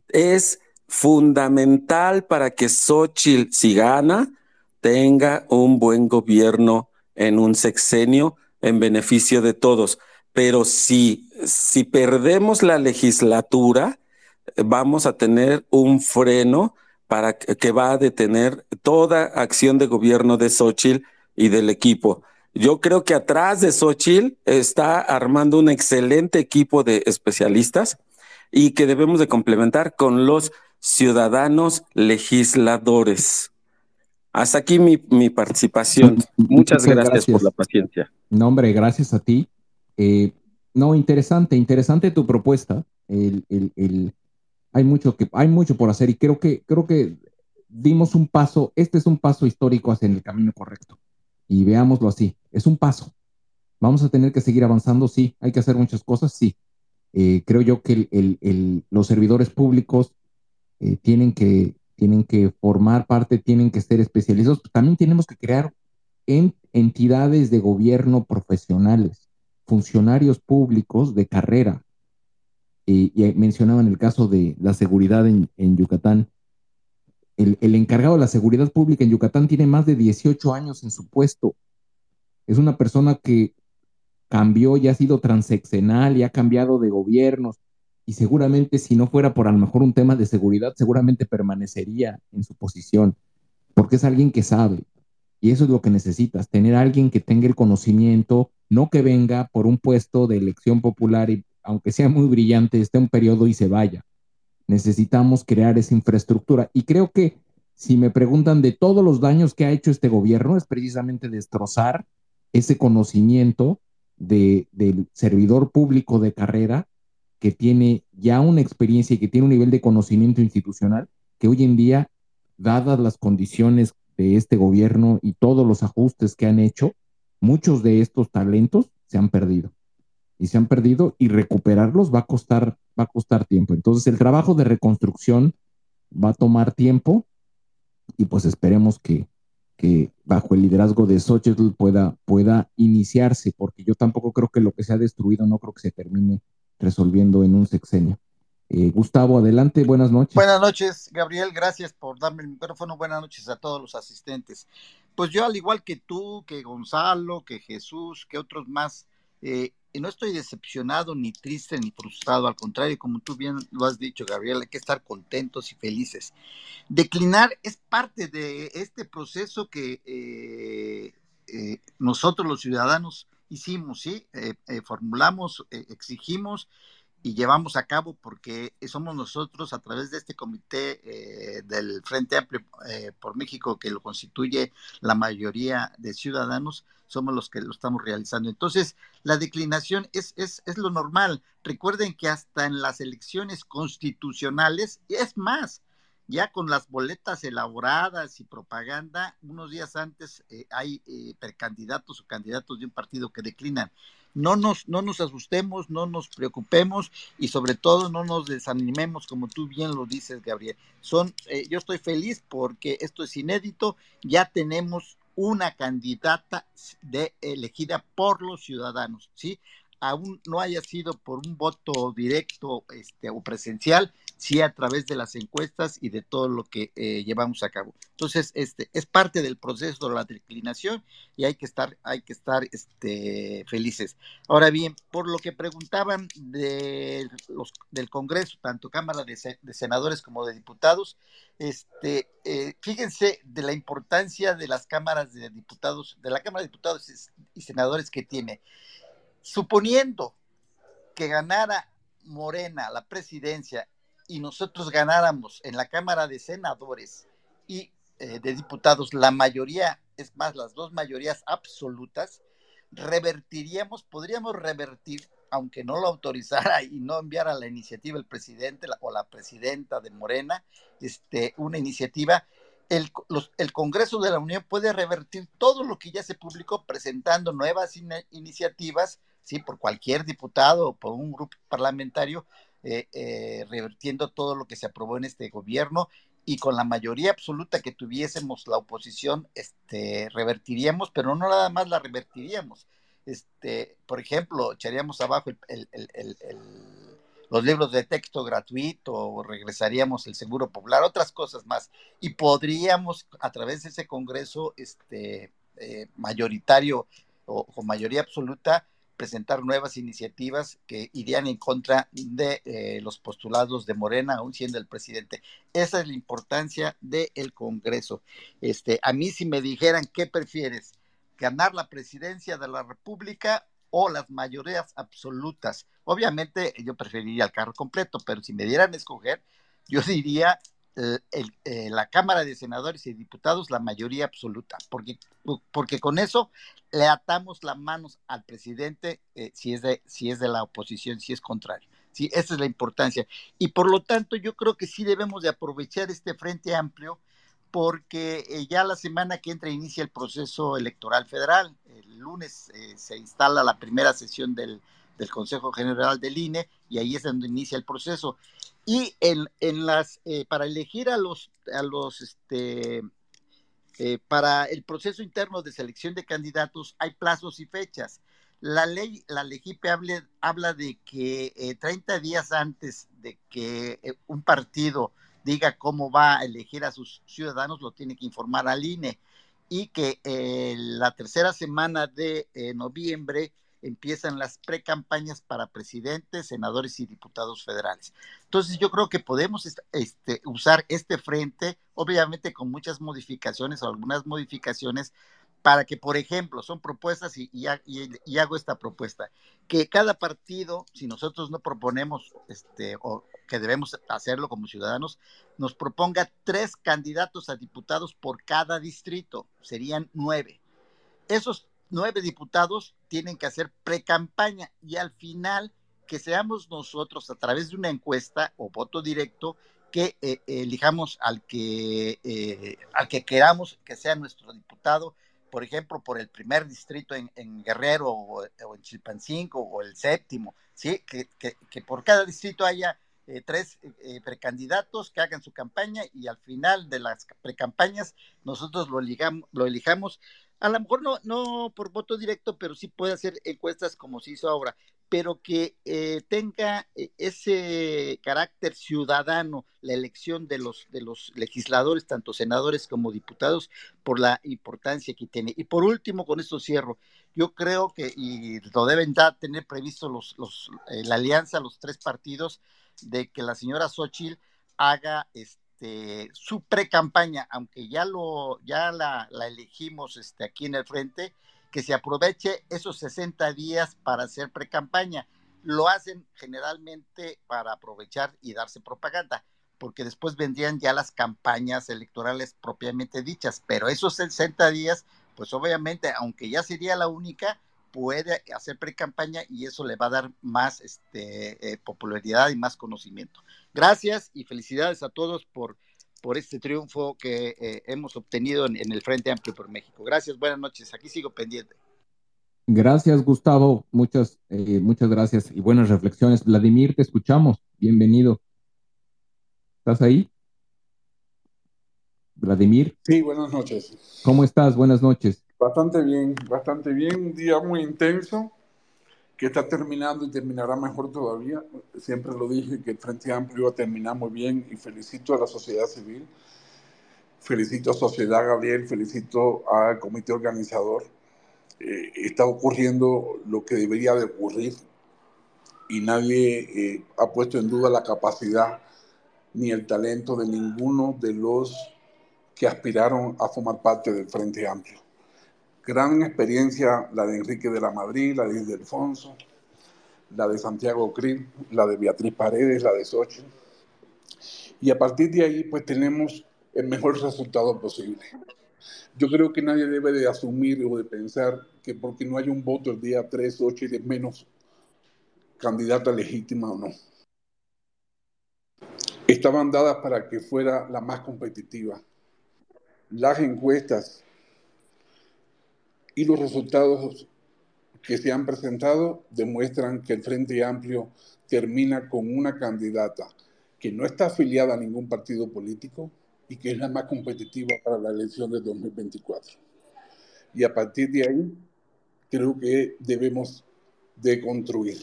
es fundamental para que Xochitl, si gana, tenga un buen gobierno en un sexenio en beneficio de todos. Pero si, si perdemos la legislatura, vamos a tener un freno para que va a detener toda acción de gobierno de Xochitl y del equipo. Yo creo que atrás de Xochitl está armando un excelente equipo de especialistas y que debemos de complementar con los ciudadanos legisladores. Hasta aquí mi, participación. Muchas, gracias, por la paciencia. No, hombre, gracias a ti. Eh, no, interesante, interesante tu propuesta. el, hay mucho que hay mucho por hacer y creo que creo que dimos un paso, este es un paso histórico hacia el camino correcto. Y veámoslo así, es un paso. Vamos a tener que seguir avanzando, sí, hay que hacer muchas cosas, sí. Eh, creo yo que los servidores públicos eh, tienen, que, tienen que formar parte, tienen que ser especializados. También tenemos que crear entidades de gobierno profesionales, funcionarios públicos de carrera, y mencionaban el caso de la seguridad en, Yucatán. El, encargado de la seguridad pública en Yucatán tiene más de 18 años en su puesto. Es una persona que cambió y ha sido transeccional y ha cambiado de gobiernos. Y seguramente si no fuera por a lo mejor un tema de seguridad, seguramente permanecería en su posición, porque es alguien que sabe. Y eso es lo que necesitas, tener alguien que tenga el conocimiento, no que venga por un puesto de elección popular y aunque sea muy brillante, esté un periodo y se vaya. Necesitamos crear esa infraestructura. Y creo que si me preguntan de todos los daños que ha hecho este gobierno, es precisamente destrozar ese conocimiento de, del servidor público de carrera que tiene ya una experiencia y que tiene un nivel de conocimiento institucional que hoy en día, dadas las condiciones de este gobierno y todos los ajustes que han hecho, muchos de estos talentos se han perdido y se han perdido y recuperarlos va a costar, va a costar tiempo. Entonces el trabajo de reconstrucción va a tomar tiempo y pues esperemos que, que bajo el liderazgo de Xochitl pueda, pueda iniciarse, porque yo tampoco creo que lo que se ha destruido no creo que se termine resolviendo en un sexenio. Eh, Gustavo, adelante, buenas noches. Buenas noches, Gabriel, gracias por darme el micrófono. Buenas noches a todos los asistentes. Pues yo, al igual que tú, que Gonzalo, que Jesús, que otros más, eh, y no estoy decepcionado, ni triste, ni frustrado, al contrario, como tú bien lo has dicho, Gabriel, hay que estar contentos y felices. Declinar es parte de este proceso que eh, eh, nosotros los ciudadanos hicimos, ¿sí? Eh, formulamos, exigimos y llevamos a cabo porque somos nosotros a través de este comité del Frente Amplio por México que lo constituye la mayoría de ciudadanos, somos los que lo estamos realizando. Entonces, la declinación es, es, es lo normal. Recuerden que hasta en las elecciones constitucionales, es más, ya con las boletas elaboradas y propaganda, unos días antes eh, hay eh, precandidatos o candidatos de un partido que declinan. No nos, no nos asustemos, no nos preocupemos y sobre todo no nos desanimemos, como tú bien lo dices, Gabriel. Son, eh, yo estoy feliz porque esto es inédito, ya tenemos una candidata de, elegida por los ciudadanos, ¿sí? aún no haya sido por un voto directo este, o presencial, sí a través de las encuestas y de todo lo que eh, llevamos a cabo. Entonces, este es parte del proceso de la declinación y hay que estar, hay que estar este, felices. Ahora bien, por lo que preguntaban de los, del Congreso, tanto Cámara de, Senadores como de Diputados, este, eh, fíjense de la importancia de las cámaras de diputados, de la Cámara de Diputados y Senadores que tiene. Suponiendo que ganara Morena la presidencia y nosotros ganáramos en la Cámara de Senadores y eh, de Diputados la mayoría, es más, las dos mayorías absolutas, revertiríamos, podríamos revertir, aunque no lo autorizara y no enviara la iniciativa el presidente o la presidenta de Morena, este, una iniciativa, el, el, Congreso de la Unión puede revertir todo lo que ya se publicó presentando nuevas iniciativas, sí, por cualquier diputado o por un grupo parlamentario, eh, eh, revertiendo todo lo que se aprobó en este gobierno y con la mayoría absoluta que tuviésemos la oposición, este, revertiríamos, pero no nada más la revertiríamos. Este, por ejemplo, echaríamos abajo los libros de texto gratuito, regresaríamos el seguro popular, otras cosas más, y podríamos a través de ese Congreso este, eh, mayoritario o con mayoría absoluta presentar nuevas iniciativas que irían en contra de eh, los postulados de Morena, aún siendo el presidente. Esa es la importancia del Congreso. Este, a mí si me dijeran qué prefieres, ganar la presidencia de la República o las mayorías absolutas. Obviamente yo preferiría el carro completo, pero si me dieran a escoger, yo diría eh, la Cámara de Senadores y Diputados la mayoría absoluta, porque, porque con eso le atamos las manos al presidente eh, si, es de, si es de la oposición, si es contrario. Sí, esa es la importancia. Y por lo tanto, yo creo que sí debemos de aprovechar este frente amplio porque eh, ya la semana que entra inicia el proceso electoral federal. El lunes se instala la primera sesión del, del Consejo General del INE y ahí es donde inicia el proceso. Y en, en las, eh, para elegir a los, a los, este, eh, para el proceso interno de selección de candidatos hay plazos y fechas. La ley, la LEGIPE habla, habla de que 30 eh, días antes de que un partido diga cómo va a elegir a sus ciudadanos, lo tiene que informar al INE y que la tercera semana de noviembre empiezan las precampañas para presidentes, senadores y diputados federales. Entonces yo creo que podemos este, usar este frente, obviamente con muchas modificaciones o algunas modificaciones, para que, por ejemplo, son propuestas y, y, hago esta propuesta, que cada partido, si nosotros no proponemos, este, o que debemos hacerlo como ciudadanos, nos proponga tres candidatos a diputados por cada distrito, serían nueve. Esos nueve diputados tienen que hacer pre-campaña y al final que seamos nosotros a través de una encuesta o voto directo que eh, elijamos al que, eh, al que queramos que sea nuestro diputado, por ejemplo, por el primer distrito en, Guerrero o, en Chilpancingo o el séptimo, ¿sí? que, que, por cada distrito haya eh, tres precandidatos que hagan su campaña y al final de las precampañas nosotros lo, lo elijamos a lo mejor no, no por voto directo, pero sí puede hacer encuestas como se hizo ahora, pero que eh, tenga eh, ese carácter ciudadano la elección de los, de los legisladores, tanto senadores como diputados, por la importancia que tiene. Y por último, con esto cierro, yo creo que, y lo deben ya tener previsto los, los, eh, la alianza, los tres partidos, de que la señora Xochitl haga este este, su pre-campaña, aunque ya, lo, ya la, elegimos este, aquí en el frente, que se aproveche esos 60 días para hacer pre-campaña. Lo hacen generalmente para aprovechar y darse propaganda, porque después vendrían ya las campañas electorales propiamente dichas, pero esos 60 días, pues obviamente, aunque ya sería la única, puede hacer pre-campaña y eso le va a dar más este, eh, popularidad y más conocimiento. Gracias y felicidades a todos por, por este triunfo que eh, hemos obtenido en, el Frente Amplio por México. Gracias, buenas noches. Aquí sigo pendiente. Gracias, Gustavo. Muchas, eh, muchas gracias y buenas reflexiones. Vladimir, te escuchamos. Bienvenido. ¿Estás ahí? Vladimir. Sí, buenas noches. ¿Cómo estás? Buenas noches. Bastante bien, bastante bien. Un día muy intenso que está terminando y terminará mejor todavía. Siempre lo dije que el Frente Amplio va a terminar muy bien y felicito a la sociedad civil, felicito a Sociedad Gabriel, felicito al comité organizador. Eh, está ocurriendo lo que debería de ocurrir y nadie eh, ha puesto en duda la capacidad ni el talento de ninguno de los que aspiraron a formar parte del Frente Amplio. Gran experiencia la de Enrique de la Madrid, la de Alfonso, la de Santiago Krill, la de Beatriz Paredes, la de Sochi. Y a partir de ahí, pues tenemos el mejor resultado posible. Yo creo que nadie debe de asumir o de pensar que porque no hay un voto el día 3, 8 y de menos candidata legítima o no. Estaban dadas para que fuera la más competitiva. Las encuestas y los resultados que se han presentado demuestran que el Frente Amplio termina con una candidata que no está afiliada a ningún partido político y que es la más competitiva para la elección de 2024. Y a partir de ahí, creo que debemos de construir.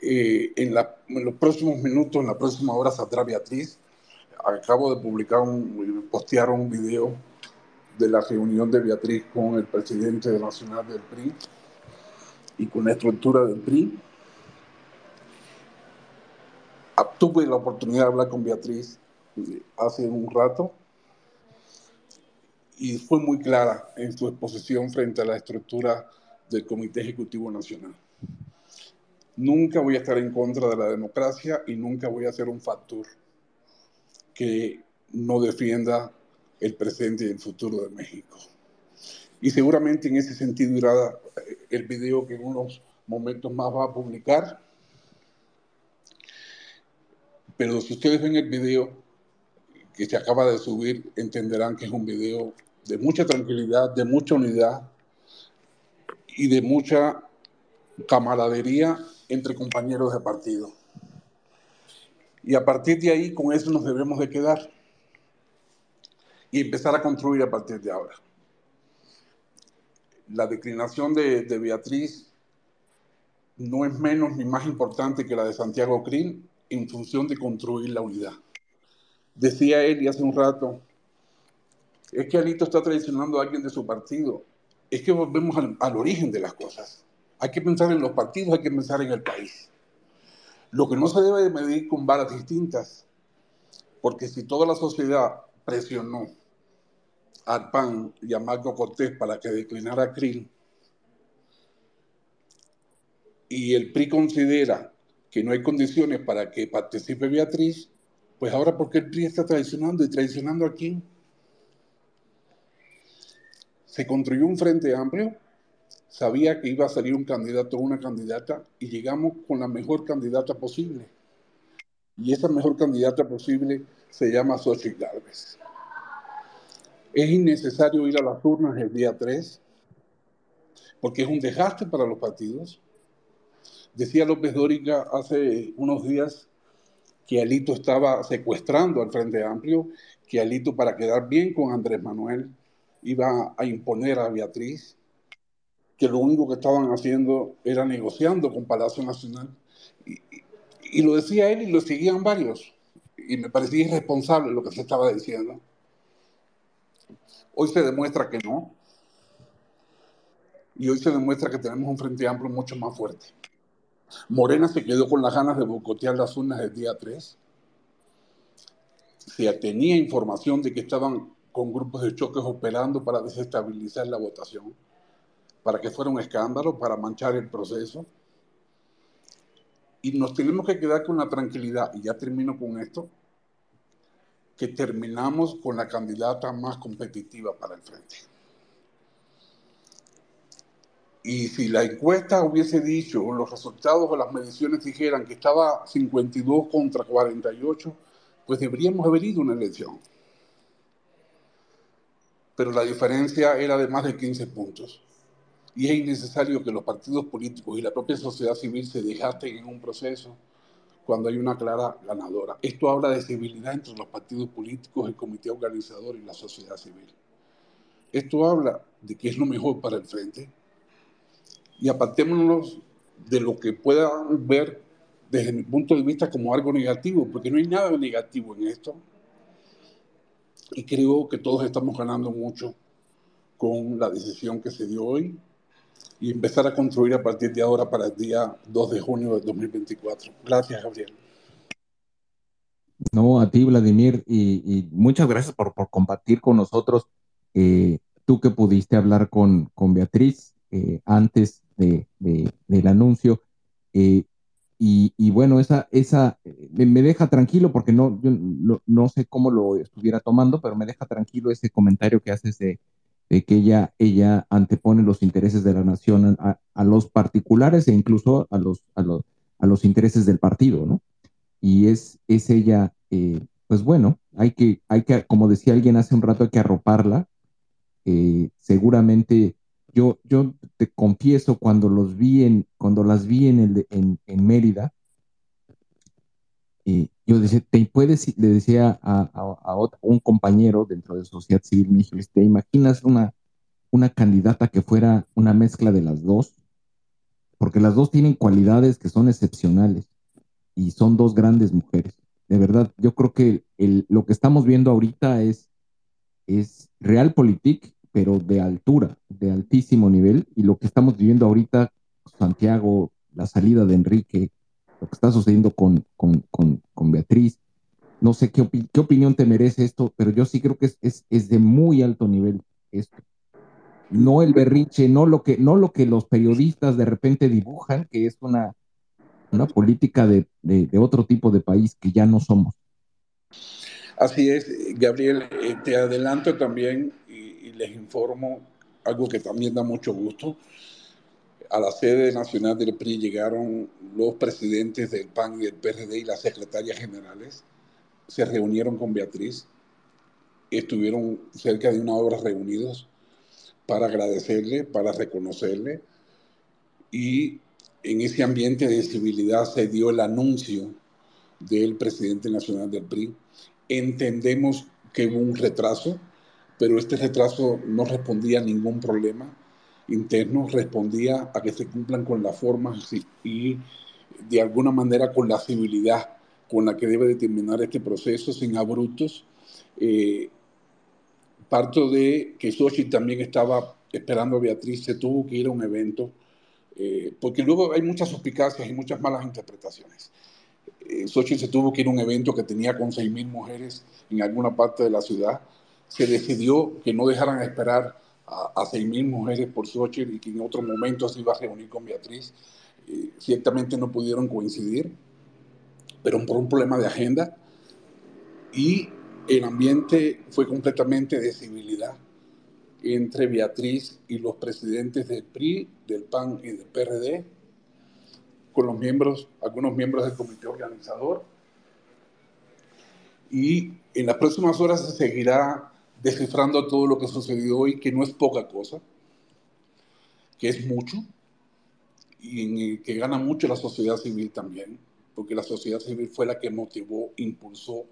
Eh, en, en, los próximos minutos, en la próxima hora, saldrá Beatriz. Acabo de publicar, un, postear un video de la reunión de Beatriz con el presidente nacional del PRI y con la estructura del PRI. Tuve la oportunidad de hablar con Beatriz eh, hace un rato y fue muy clara en su exposición frente a la estructura del Comité Ejecutivo Nacional. Nunca voy a estar en contra de la democracia y nunca voy a ser un factor que no defienda el presente y el futuro de México. Y seguramente en ese sentido irá el video que en unos momentos más va a publicar. Pero si ustedes ven el video que se acaba de subir, entenderán que es un video de mucha tranquilidad, de mucha unidad y de mucha camaradería entre compañeros de partido. Y a partir de ahí, con eso nos debemos de quedar y empezar a construir a partir de ahora. La declinación de, Beatriz no es menos ni más importante que la de Santiago Krill en función de construir la unidad. Decía él hace un rato, es que Alito está traicionando a alguien de su partido. Es que volvemos al, origen de las cosas. Hay que pensar en los partidos, hay que pensar en el país. Lo que no se debe de medir con varas distintas, porque si toda la sociedad presionó al PAN y a Marco Cortés para que declinara a Krill, y el PRI considera que no hay condiciones para que participe Beatriz, pues ahora ¿por qué el PRI está traicionando y traicionando a quién? Se construyó un frente amplio, sabía que iba a salir un candidato o una candidata y llegamos con la mejor candidata posible. Y esa mejor candidata posible se llama Xochitl Gálvez. Es innecesario ir a las urnas el día 3 porque es un desgaste para los partidos. Decía López Dóriga hace unos días que Alito estaba secuestrando al Frente Amplio, que Alito para quedar bien con Andrés Manuel iba a imponer a Beatriz, que lo único que estaban haciendo era negociando con Palacio Nacional. Y lo decía él y lo seguían varios. Y me parecía irresponsable lo que se estaba diciendo. Hoy se demuestra que no. Y hoy se demuestra que tenemos un frente amplio mucho más fuerte. Morena se quedó con las ganas de boicotear las urnas del día 3. Se tenía información de que estaban con grupos de choques operando para desestabilizar la votación, para que fuera un escándalo, para manchar el proceso. Y nos tenemos que quedar con la tranquilidad, y ya termino con esto, que terminamos con la candidata más competitiva para el frente. Y si la encuesta hubiese dicho, o los resultados o las mediciones dijeran que estaba 52 contra 48, pues deberíamos haber ido a una elección. Pero la diferencia era de más de 15 puntos. Y es innecesario que los partidos políticos y la propia sociedad civil se dejasten en un proceso cuando hay una clara ganadora. Esto habla de civilidad entre los partidos políticos, el comité organizador y la sociedad civil. Esto habla de que es lo mejor para el frente. y apartémonos de lo que puedan ver desde mi punto de vista como algo negativo, porque no hay nada negativo en esto. Y creo que todos estamos ganando mucho con la decisión que se dio hoy y empezar a construir a partir de ahora para el día 2 de junio de 2024. Gracias, Gabriel. No, a ti, Vladimir, y, muchas gracias por, compartir con nosotros. Eh, tú que pudiste hablar con, con Beatriz eh, antes de, del anuncio. Eh, y, bueno, esa, esa me, deja tranquilo porque no, yo no, sé cómo lo estuviera tomando, pero me deja tranquilo ese comentario que haces de, que ella, ella antepone los intereses de la nación a, los particulares e incluso a los, a los, a los intereses del partido, ¿no? Y es, es ella, eh, pues bueno, hay que, hay que, como decía alguien hace un rato, hay que arroparla. Eh, seguramente yo, yo te confieso, cuando los vi en, cuando las vi en, el, en, en Mérida, eh, yo decía, te puedes, le decía a, a, un compañero dentro de Sociedad Civil México, ¿te imaginas una, una candidata que fuera una mezcla de las dos? Porque las dos tienen cualidades que son excepcionales y son dos grandes mujeres. De verdad, yo creo que el, lo que estamos viendo ahorita es, es realpolitik pero de altura, de altísimo nivel, y lo que estamos viviendo ahorita, Santiago, la salida de Enrique, lo que está sucediendo con, con, con, Beatriz, no sé qué, qué, opinión te merece esto, pero yo sí creo que es, es, es, de muy alto nivel esto. No el berrinche, no lo que, no lo que los periodistas de repente dibujan, que es una, una política de, de, otro tipo de país que ya no somos. Así es, Gabriel, eh, te adelanto también les informo algo que también da mucho gusto. A la sede nacional del PRI llegaron los presidentes del PAN y del PRD y las secretarias generales. Se reunieron con Beatriz. Estuvieron cerca de una hora reunidos para agradecerle, para reconocerle. Y en ese ambiente de civilidad se dio el anuncio del presidente nacional del PRI. Entendemos que hubo un retraso, pero este retraso no respondía a ningún problema interno, respondía a que se cumplan con las formas y de alguna manera con la civilidad con la que debe determinar este proceso, sin abruptos. Eh, parto de que Sochi también estaba esperando a Beatriz, se tuvo que ir a un evento, eh, porque luego hay muchas suspicacias y muchas malas interpretaciones. Eh, Sochi se tuvo que ir a un evento que tenía con 6.000 mujeres en alguna parte de la ciudad, se decidió que no dejaran esperar a, a 6.000 mujeres por Xochitl y que en otro momento se iba a reunir con Beatriz. Eh, ciertamente no pudieron coincidir, pero por un problema de agenda y el ambiente fue completamente de civilidad entre Beatriz y los presidentes del PRI, del PAN y del PRD, con los miembros, algunos miembros del comité organizador. Y en las próximas horas se seguirá descifrando todo lo que sucedió hoy, que no es poca cosa, que es mucho, y que gana mucho la sociedad civil también, porque la sociedad civil fue la que motivó, impulsó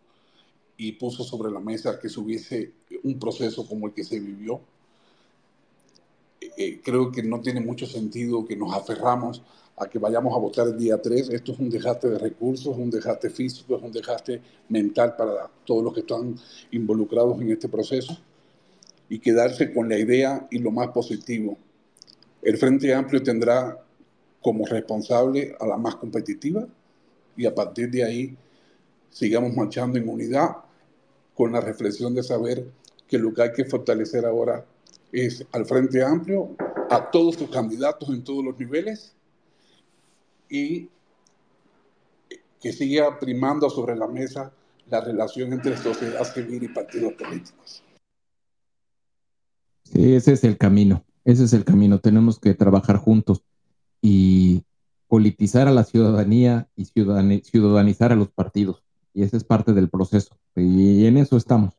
y puso sobre la mesa que se hubiese un proceso como el que se vivió. Eh, eh, creo que no tiene mucho sentido que nos aferramos a que vayamos a votar el día 3. Esto es un dejaste de recursos, un dejaste físico, es un dejaste mental para todos los que están involucrados en este proceso y quedarse con la idea y lo más positivo. El Frente Amplio tendrá como responsable a la más competitiva y a partir de ahí sigamos marchando en unidad con la reflexión de saber que lo que hay que fortalecer ahora es al Frente Amplio, a todos sus candidatos en todos los niveles y que siga primando sobre la mesa la relación entre sociedad civil y partidos políticos. Sí, ese es el camino, ese es el camino. Tenemos que trabajar juntos y politizar a la ciudadanía y ciudadanizar a los partidos. Y ese es parte del proceso. Y en eso estamos.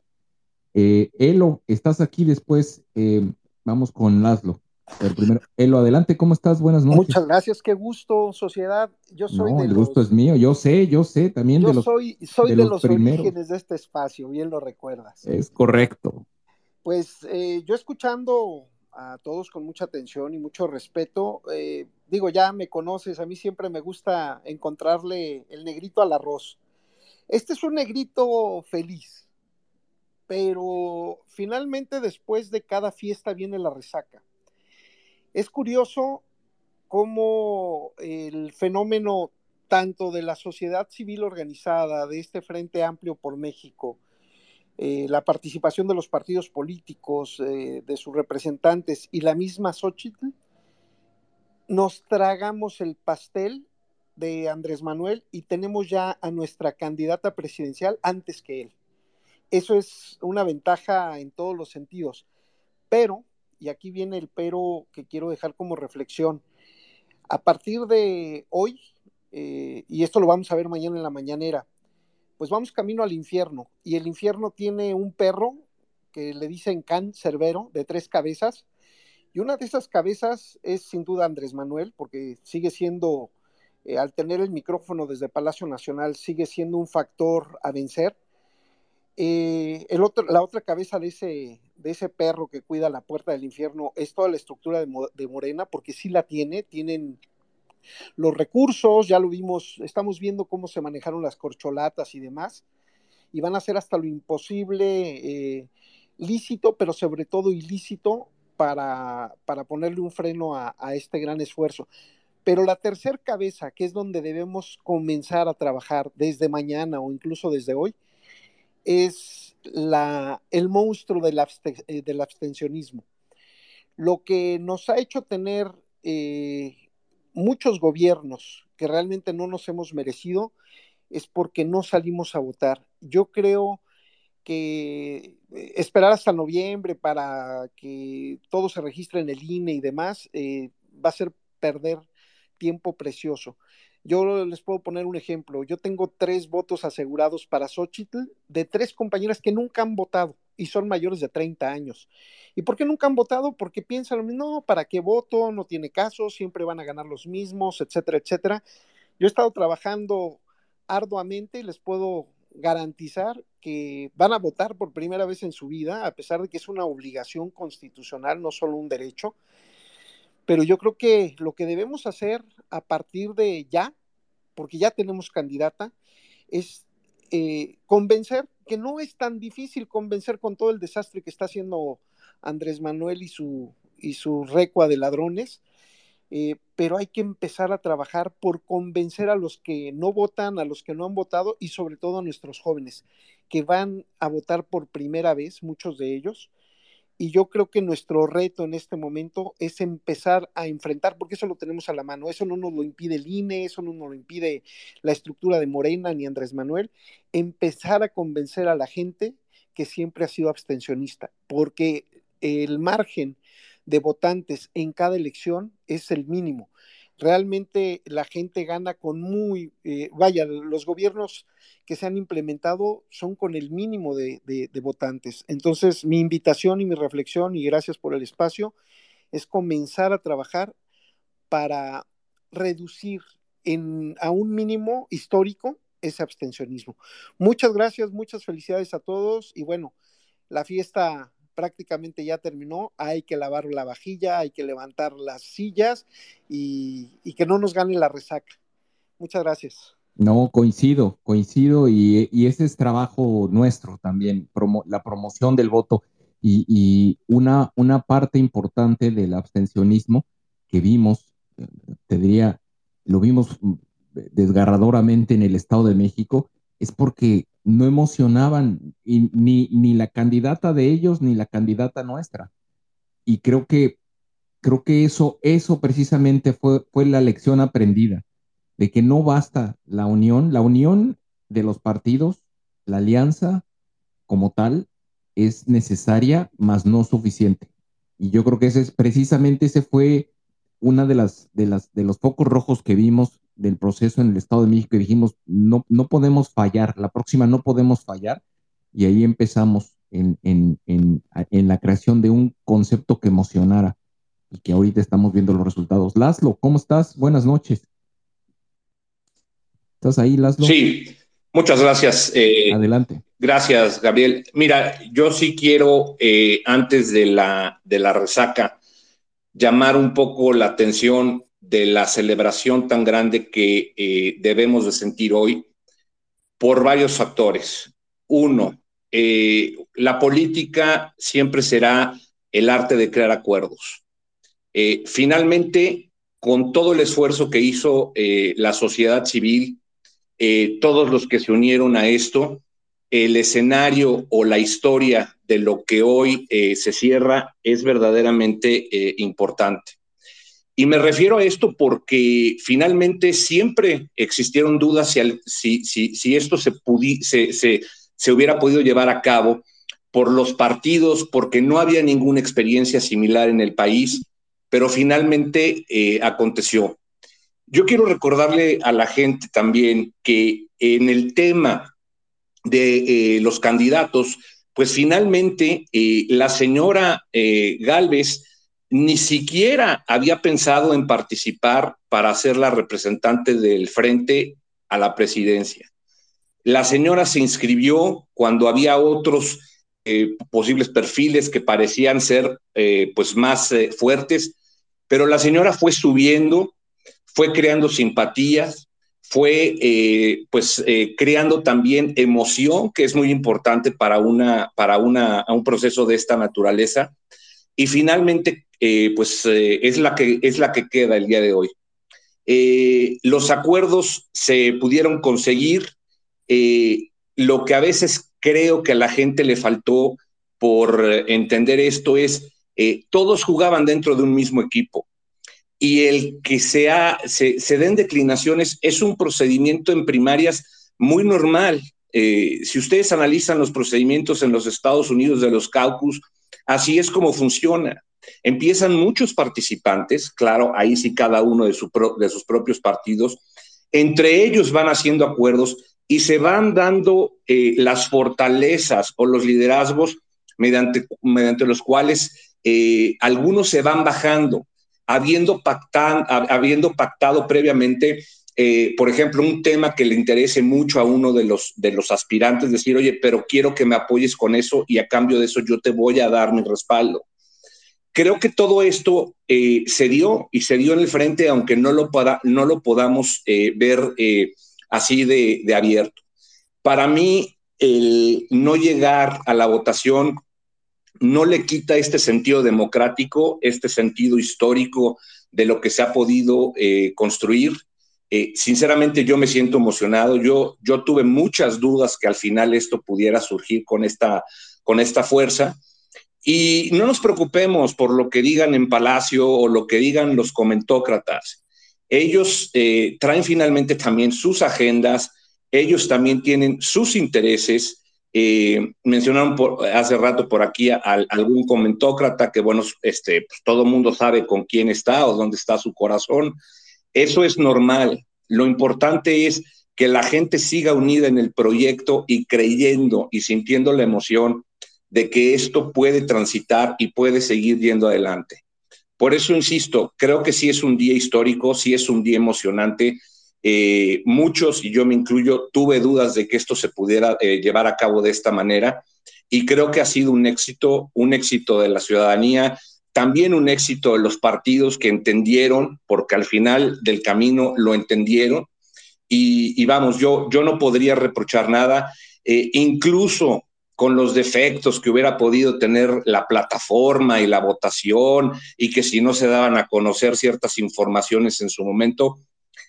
Eh, Elo, estás aquí después. Eh, vamos con Laszlo. El primero, Elo, adelante, ¿cómo estás? Buenas noches. Muchas gracias, qué gusto, sociedad. Yo soy no, el gusto es mío, yo sé, yo sé, también de los soy, soy de, los, orígenes de este espacio, bien lo recuerdas. Es correcto. Pues eh, yo escuchando a todos con mucha atención y mucho respeto. Eh, digo, ya me conoces, a mí siempre me gusta encontrarle el negrito al arroz. Este es un negrito feliz, pero finalmente después de cada fiesta viene la resaca. Es curioso cómo el fenómeno tanto de la sociedad civil organizada, de este Frente Amplio por México, eh, la participación de los partidos políticos, eh, de sus representantes y la misma Xochitl, nos tragamos el pastel de Andrés Manuel y tenemos ya a nuestra candidata presidencial antes que él. Eso es una ventaja en todos los sentidos. Pero, y aquí viene el pero que quiero dejar como reflexión, a partir de hoy, eh, y esto lo vamos a ver mañana en la mañanera, pues vamos camino al infierno. Y el infierno tiene un perro que le dicen Can Cerbero, de tres cabezas. Y una de esas cabezas es sin duda Andrés Manuel, porque sigue siendo, eh, al tener el micrófono desde Palacio Nacional, sigue siendo un factor a vencer. Eh, el otro, la otra cabeza de ese, de ese perro que cuida la puerta del infierno es toda la estructura de, Morena, porque sí la tiene, tienen los recursos, ya lo vimos, estamos viendo cómo se manejaron las corcholatas y demás, y van a hacer hasta lo imposible eh, lícito, pero sobre todo ilícito para, para ponerle un freno a, este gran esfuerzo. Pero la tercera cabeza, que es donde debemos comenzar a trabajar desde mañana o incluso desde hoy, es la, el monstruo del, eh, del abstencionismo. Lo que nos ha hecho tener eh, muchos gobiernos que realmente no nos hemos merecido es porque no salimos a votar. Yo creo que eh, esperar hasta noviembre para que todo se registre en el INE y demás va a ser perder tiempo precioso. Yo les puedo poner un ejemplo. Yo tengo tres votos asegurados para Xochitl de tres compañeras que nunca han votado y son mayores de 30 años. ¿Y por qué nunca han votado? Porque piensan no, ¿para qué voto? No tiene caso, siempre van a ganar los mismos, etcétera, etcétera. Yo he estado trabajando arduamente y les puedo garantizar que van a votar por primera vez en su vida, a pesar de que es una obligación constitucional, no solo un derecho. Pero yo creo que lo que debemos hacer a partir de ya, porque ya tenemos candidata, es eh, convencer que no es tan difícil convencer con todo el desastre que está haciendo Andrés Manuel y su, y su recua de ladrones, eh, pero hay que empezar a trabajar por convencer a los que no votan, a los que no han votado y sobre todo a nuestros jóvenes que van a votar por primera vez, muchos de ellos, y yo creo que nuestro reto en este momento es empezar a enfrentar, porque eso lo tenemos a la mano, eso no nos lo impide el INE, eso no nos lo impide la estructura de Morena ni Andrés Manuel, empezar a convencer a la gente que siempre ha sido abstencionista, porque el margen de votantes en cada elección es el mínimo realmente la gente gana con muy, eh, vaya, los gobiernos que se han implementado son con el mínimo de, votantes. Entonces, mi invitación y mi reflexión, y gracias por el espacio, es comenzar a trabajar para reducir en, a un mínimo histórico ese abstencionismo. Muchas gracias, muchas felicidades a todos y bueno, la fiesta prácticamente ya terminó, hay que lavar la vajilla, hay que levantar las sillas y, que no nos gane la resaca. Muchas gracias. No, coincido, coincido y, ese es trabajo nuestro también, la promoción del voto y, una, una parte importante del abstencionismo que vimos, te diría, lo vimos desgarradoramente en el Estado de México, es porque no emocionaban ni, ni la candidata de ellos ni la candidata nuestra. Y creo que, creo que eso, eso precisamente fue, fue la lección aprendida, de que no basta la unión, la unión de los partidos, la alianza como tal es necesaria, mas no suficiente. Y yo creo que ese es precisamente ese fue una de las de las de los focos rojos que vimos del proceso en el Estado de México y dijimos, no, no podemos fallar, la próxima no podemos fallar. Y ahí empezamos en, en, en, en la creación de un concepto que emocionara y que ahorita estamos viendo los resultados. Laszlo, ¿cómo estás? Buenas noches. ¿Estás ahí, Laszlo? Sí, muchas gracias. Eh, Adelante. Gracias, Gabriel. Mira, yo sí quiero, eh, antes de la, de la resaca, llamar un poco la atención de la celebración tan grande que eh, debemos de sentir hoy por varios factores. Uno, eh, la política siempre será el arte de crear acuerdos. Eh, finalmente, con todo el esfuerzo que hizo la sociedad civil, todos los que se unieron a esto, el escenario o la historia de lo que hoy se cierra es verdaderamente importante. Y me refiero a esto porque finalmente siempre existieron dudas si, si, si, esto se, se, se, hubiera podido llevar a cabo por los partidos, porque no había ninguna experiencia similar en el país, pero finalmente eh, aconteció. Yo quiero recordarle a la gente también que en el tema de eh, los candidatos, pues finalmente eh, la señora Galvez ni siquiera había pensado en participar para ser la representante del frente a la presidencia. La señora se inscribió cuando había otros eh, posibles perfiles que parecían ser eh, pues más eh, fuertes, pero la señora fue subiendo, fue creando simpatías, fue pues creando también emoción, que es muy importante para, una, para una, un proceso de esta naturaleza, y finalmente eh, pues eh, es, la que, es la que queda el día de hoy. Eh, los acuerdos se pudieron conseguir. lo que a veces creo que a la gente le faltó por entender esto es, todos jugaban dentro de un mismo equipo y el que sea, se, se, den declinaciones es un procedimiento en primarias muy normal. si ustedes analizan los procedimientos en los Estados Unidos de los caucus, así es como funciona. Empiezan muchos participantes, claro, ahí sí cada uno de, de sus propios partidos, entre ellos van haciendo acuerdos y se van dando eh, las fortalezas o los liderazgos mediante, mediante los cuales eh, algunos se van bajando, habiendo, habiendo pactado previamente, eh, por ejemplo, un tema que le interese mucho a uno de los, de los aspirantes, decir, oye, pero quiero que me apoyes con eso y a cambio de eso yo te voy a dar mi respaldo. Creo que todo esto eh, se dio y se dio en el frente, aunque no lo, no lo podamos eh, ver eh, así de, de, abierto. Para mí, el no llegar a la votación no le quita este sentido democrático, este sentido histórico de lo que se ha podido construir. Sinceramente, yo me siento emocionado. Yo, yo tuve muchas dudas que al final esto pudiera surgir con esta, con esta fuerza y no nos preocupemos por lo que digan en Palacio o lo que digan los comentócratas. Ellos eh, traen finalmente también sus agendas, ellos también tienen sus intereses. Eh, mencionaron hace rato por aquí a, algún comentócrata que, bueno, este, pues, todo mundo sabe con quién está o dónde está su corazón. Eso es normal. Lo importante es que la gente siga unida en el proyecto y creyendo y sintiendo la emoción de que esto puede transitar y puede seguir yendo adelante. Por eso insisto, creo que sí es un día histórico, sí es un día emocionante. Eh, muchos, y yo me incluyo, tuve dudas de que esto se pudiera eh, llevar a cabo de esta manera y creo que ha sido un éxito, un éxito de la ciudadanía, también un éxito de los partidos que entendieron, porque al final del camino lo entendieron. Y, vamos, yo, yo no podría reprochar nada. Eh, incluso con los defectos que hubiera podido tener la plataforma y la votación y que si no se daban a conocer ciertas informaciones en su momento,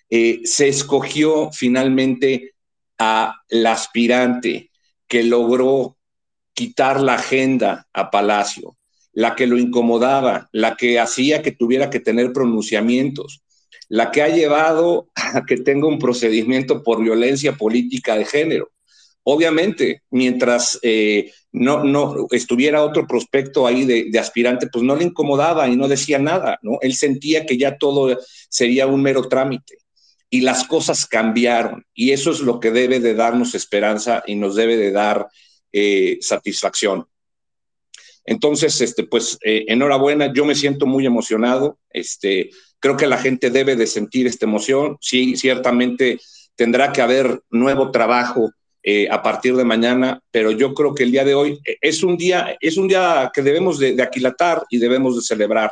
eh, se escogió finalmente a la aspirante que logró quitar la agenda a Palacio, la que lo incomodaba, la que hacía que tuviera que tener pronunciamientos, la que ha llevado a que tenga un procedimiento por violencia política de género. Obviamente, mientras eh, no, no estuviera otro prospecto ahí de, aspirante, pues no le incomodaba y no decía nada, ¿no? Él sentía que ya todo sería un mero trámite y las cosas cambiaron y eso es lo que debe de darnos esperanza y nos debe de dar eh, satisfacción. Entonces, este, pues, eh, enhorabuena, yo me siento muy emocionado, este, creo que la gente debe de sentir esta emoción, sí, ciertamente tendrá que haber nuevo trabajo eh, a partir de mañana, pero yo creo que el día de hoy eh, es un día, es un día que debemos de, aquilatar y debemos de celebrar.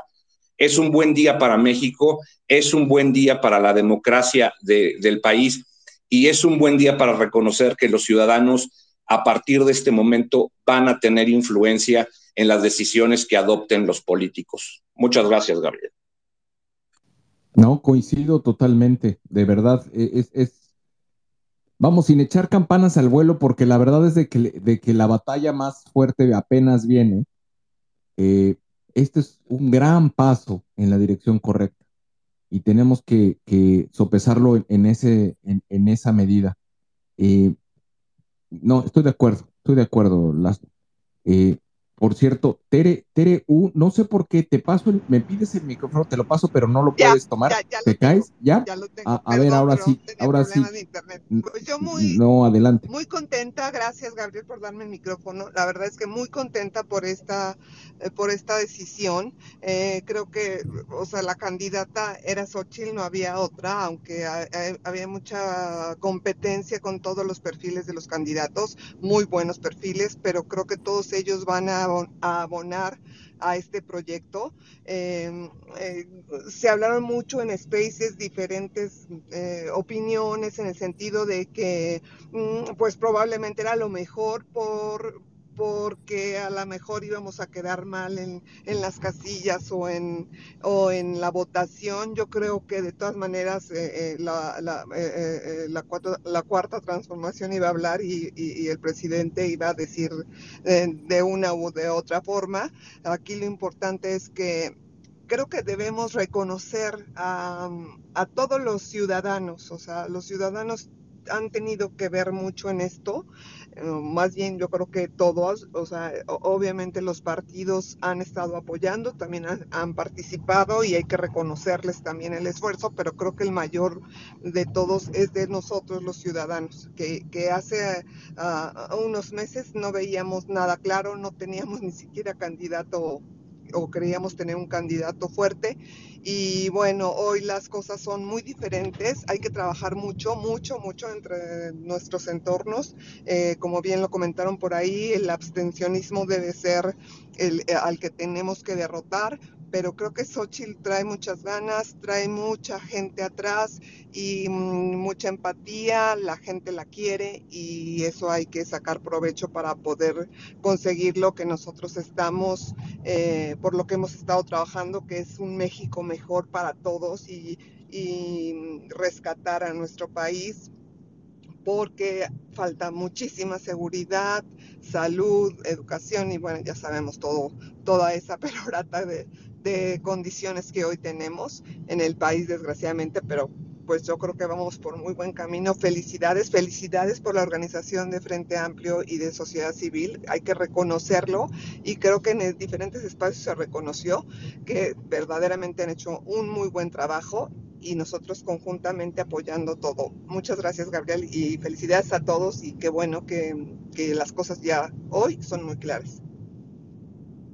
Es un buen día para México, es un buen día para la democracia del país y es un buen día para reconocer que los ciudadanos a partir de este momento van a tener influencia en las decisiones que adopten los políticos. Muchas gracias, Gabriel. No, coincido totalmente, de verdad. E, es, vamos, sin echar campanas al vuelo, porque la verdad es de que, de que la batalla más fuerte apenas viene. Eh, este es un gran paso en la dirección correcta y tenemos que, sopesarlo en, ese, en, esa medida. Eh, no, estoy de acuerdo, estoy de acuerdo, Las, eh, por cierto, Tere, Tere U, no sé por qué te paso, me pides el micrófono, te lo paso, pero no lo puedes tomar. ¿Te caes? ¿Ya? a, ver, ahora sí, ahora sí. Pues yo muy, no, adelante. Muy contenta, gracias Gabriel por darme el micrófono. La verdad es que muy contenta por esta, eh, por esta decisión. Eh, creo que, o sea, la candidata era Xochitl, no había otra, aunque había mucha competencia con todos los perfiles de los candidatos, muy buenos perfiles, pero creo que todos ellos van a a abonar a este proyecto. Em, eh, se hablaron mucho en Spaces diferentes eh, opiniones en el sentido de que mm, pues probablemente era lo mejor por, porque a lo mejor íbamos a quedar mal en, en las casillas o en, o en la votación. Yo creo que de todas maneras eh, eh, la, la, eh, la, cuarta, la, cuarta, transformación iba a hablar y, el presidente iba a decir de una u de otra forma. Aquí lo importante es que creo que debemos reconocer a, a todos los ciudadanos, o sea, los ciudadanos han tenido que ver mucho en esto más bien yo creo que todos, o sea, obviamente los partidos han estado apoyando, también han, participado y hay que reconocerles también el esfuerzo, pero creo que el mayor de todos es de nosotros los ciudadanos, que, que hace uh, unos meses no veíamos nada claro, no teníamos ni siquiera candidato o creíamos tener un candidato fuerte. Y bueno, hoy las cosas son muy diferentes, hay que trabajar mucho, mucho, mucho entre nuestros entornos. Eh, como bien lo comentaron por ahí, el abstencionismo debe ser el, eh, al que tenemos que derrotar, pero creo que Xochitl trae muchas ganas, trae mucha gente atrás y mm, mucha empatía, la gente la quiere y eso hay que sacar provecho para poder conseguir lo que nosotros estamos, eh, por lo que hemos estado trabajando, que es un México mejor para todos y, y rescatar a nuestro país porque falta muchísima seguridad, salud, educación y bueno, ya sabemos todo, toda esa pelorata de, de condiciones que hoy tenemos en el país, desgraciadamente, pero pues yo creo que vamos por muy buen camino. Felicidades, felicidades por la organización de Frente Amplio y de sociedad civil. Hay que reconocerlo y creo que en diferentes espacios se reconoció que verdaderamente han hecho un muy buen trabajo y nosotros conjuntamente apoyando todo. Muchas gracias, Gabriel, y felicidades a todos y qué bueno que, que las cosas ya hoy son muy claras.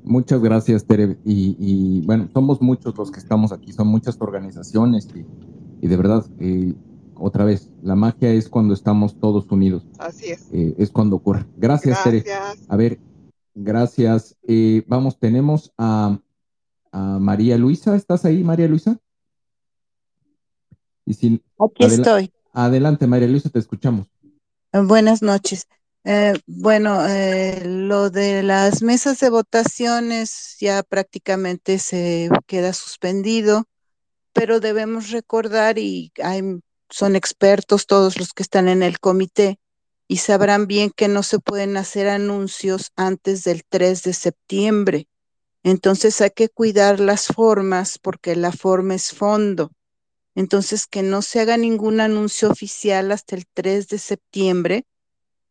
Muchas gracias, Tere. Y, bueno, somos muchos los que estamos aquí, son muchas organizaciones y, de verdad, eh, otra vez, la magia es cuando estamos todos unidos. Así es. Eh, es cuando ocurre. Gracias, Tere. A ver, gracias. Eh, vamos, tenemos a, María Luisa. ¿Estás ahí, María Luisa? Y si, aquí estoy. Adelante, María Luisa, te escuchamos. Buenas noches. Eh, bueno, eh, lo de las mesas de votaciones ya prácticamente se queda suspendido, pero debemos recordar, y hay, son expertos todos los que están en el comité, y sabrán bien que no se pueden hacer anuncios antes del 3 de septiembre. Entonces hay que cuidar las formas porque la forma es fondo. Entonces que no se haga ningún anuncio oficial hasta el 3 de septiembre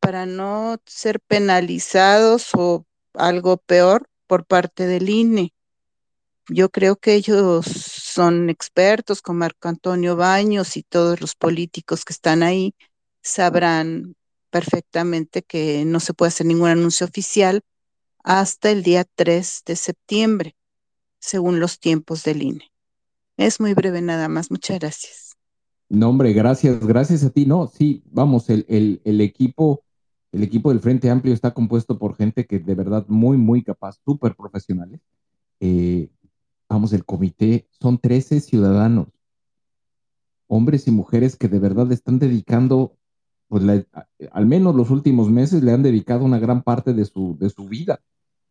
para no ser penalizados o algo peor por parte del INE. Yo creo que ellos son expertos, como Marco Antonio Baños y todos los políticos que están ahí, sabrán perfectamente que no se puede hacer ningún anuncio oficial hasta el día 3 de septiembre, según los tiempos del INE. Es muy breve nada más. Muchas gracias. No, hombre, gracias, gracias a ti. No, sí, vamos, el, el, el equipo el equipo del Frente Amplio está compuesto por gente que de verdad muy, muy capaz, súper profesionales. Eh, vamos, el comité, son 13 ciudadanos, hombres y mujeres que de verdad están dedicando, pues al menos los últimos meses le han dedicado una gran parte de su, de su vida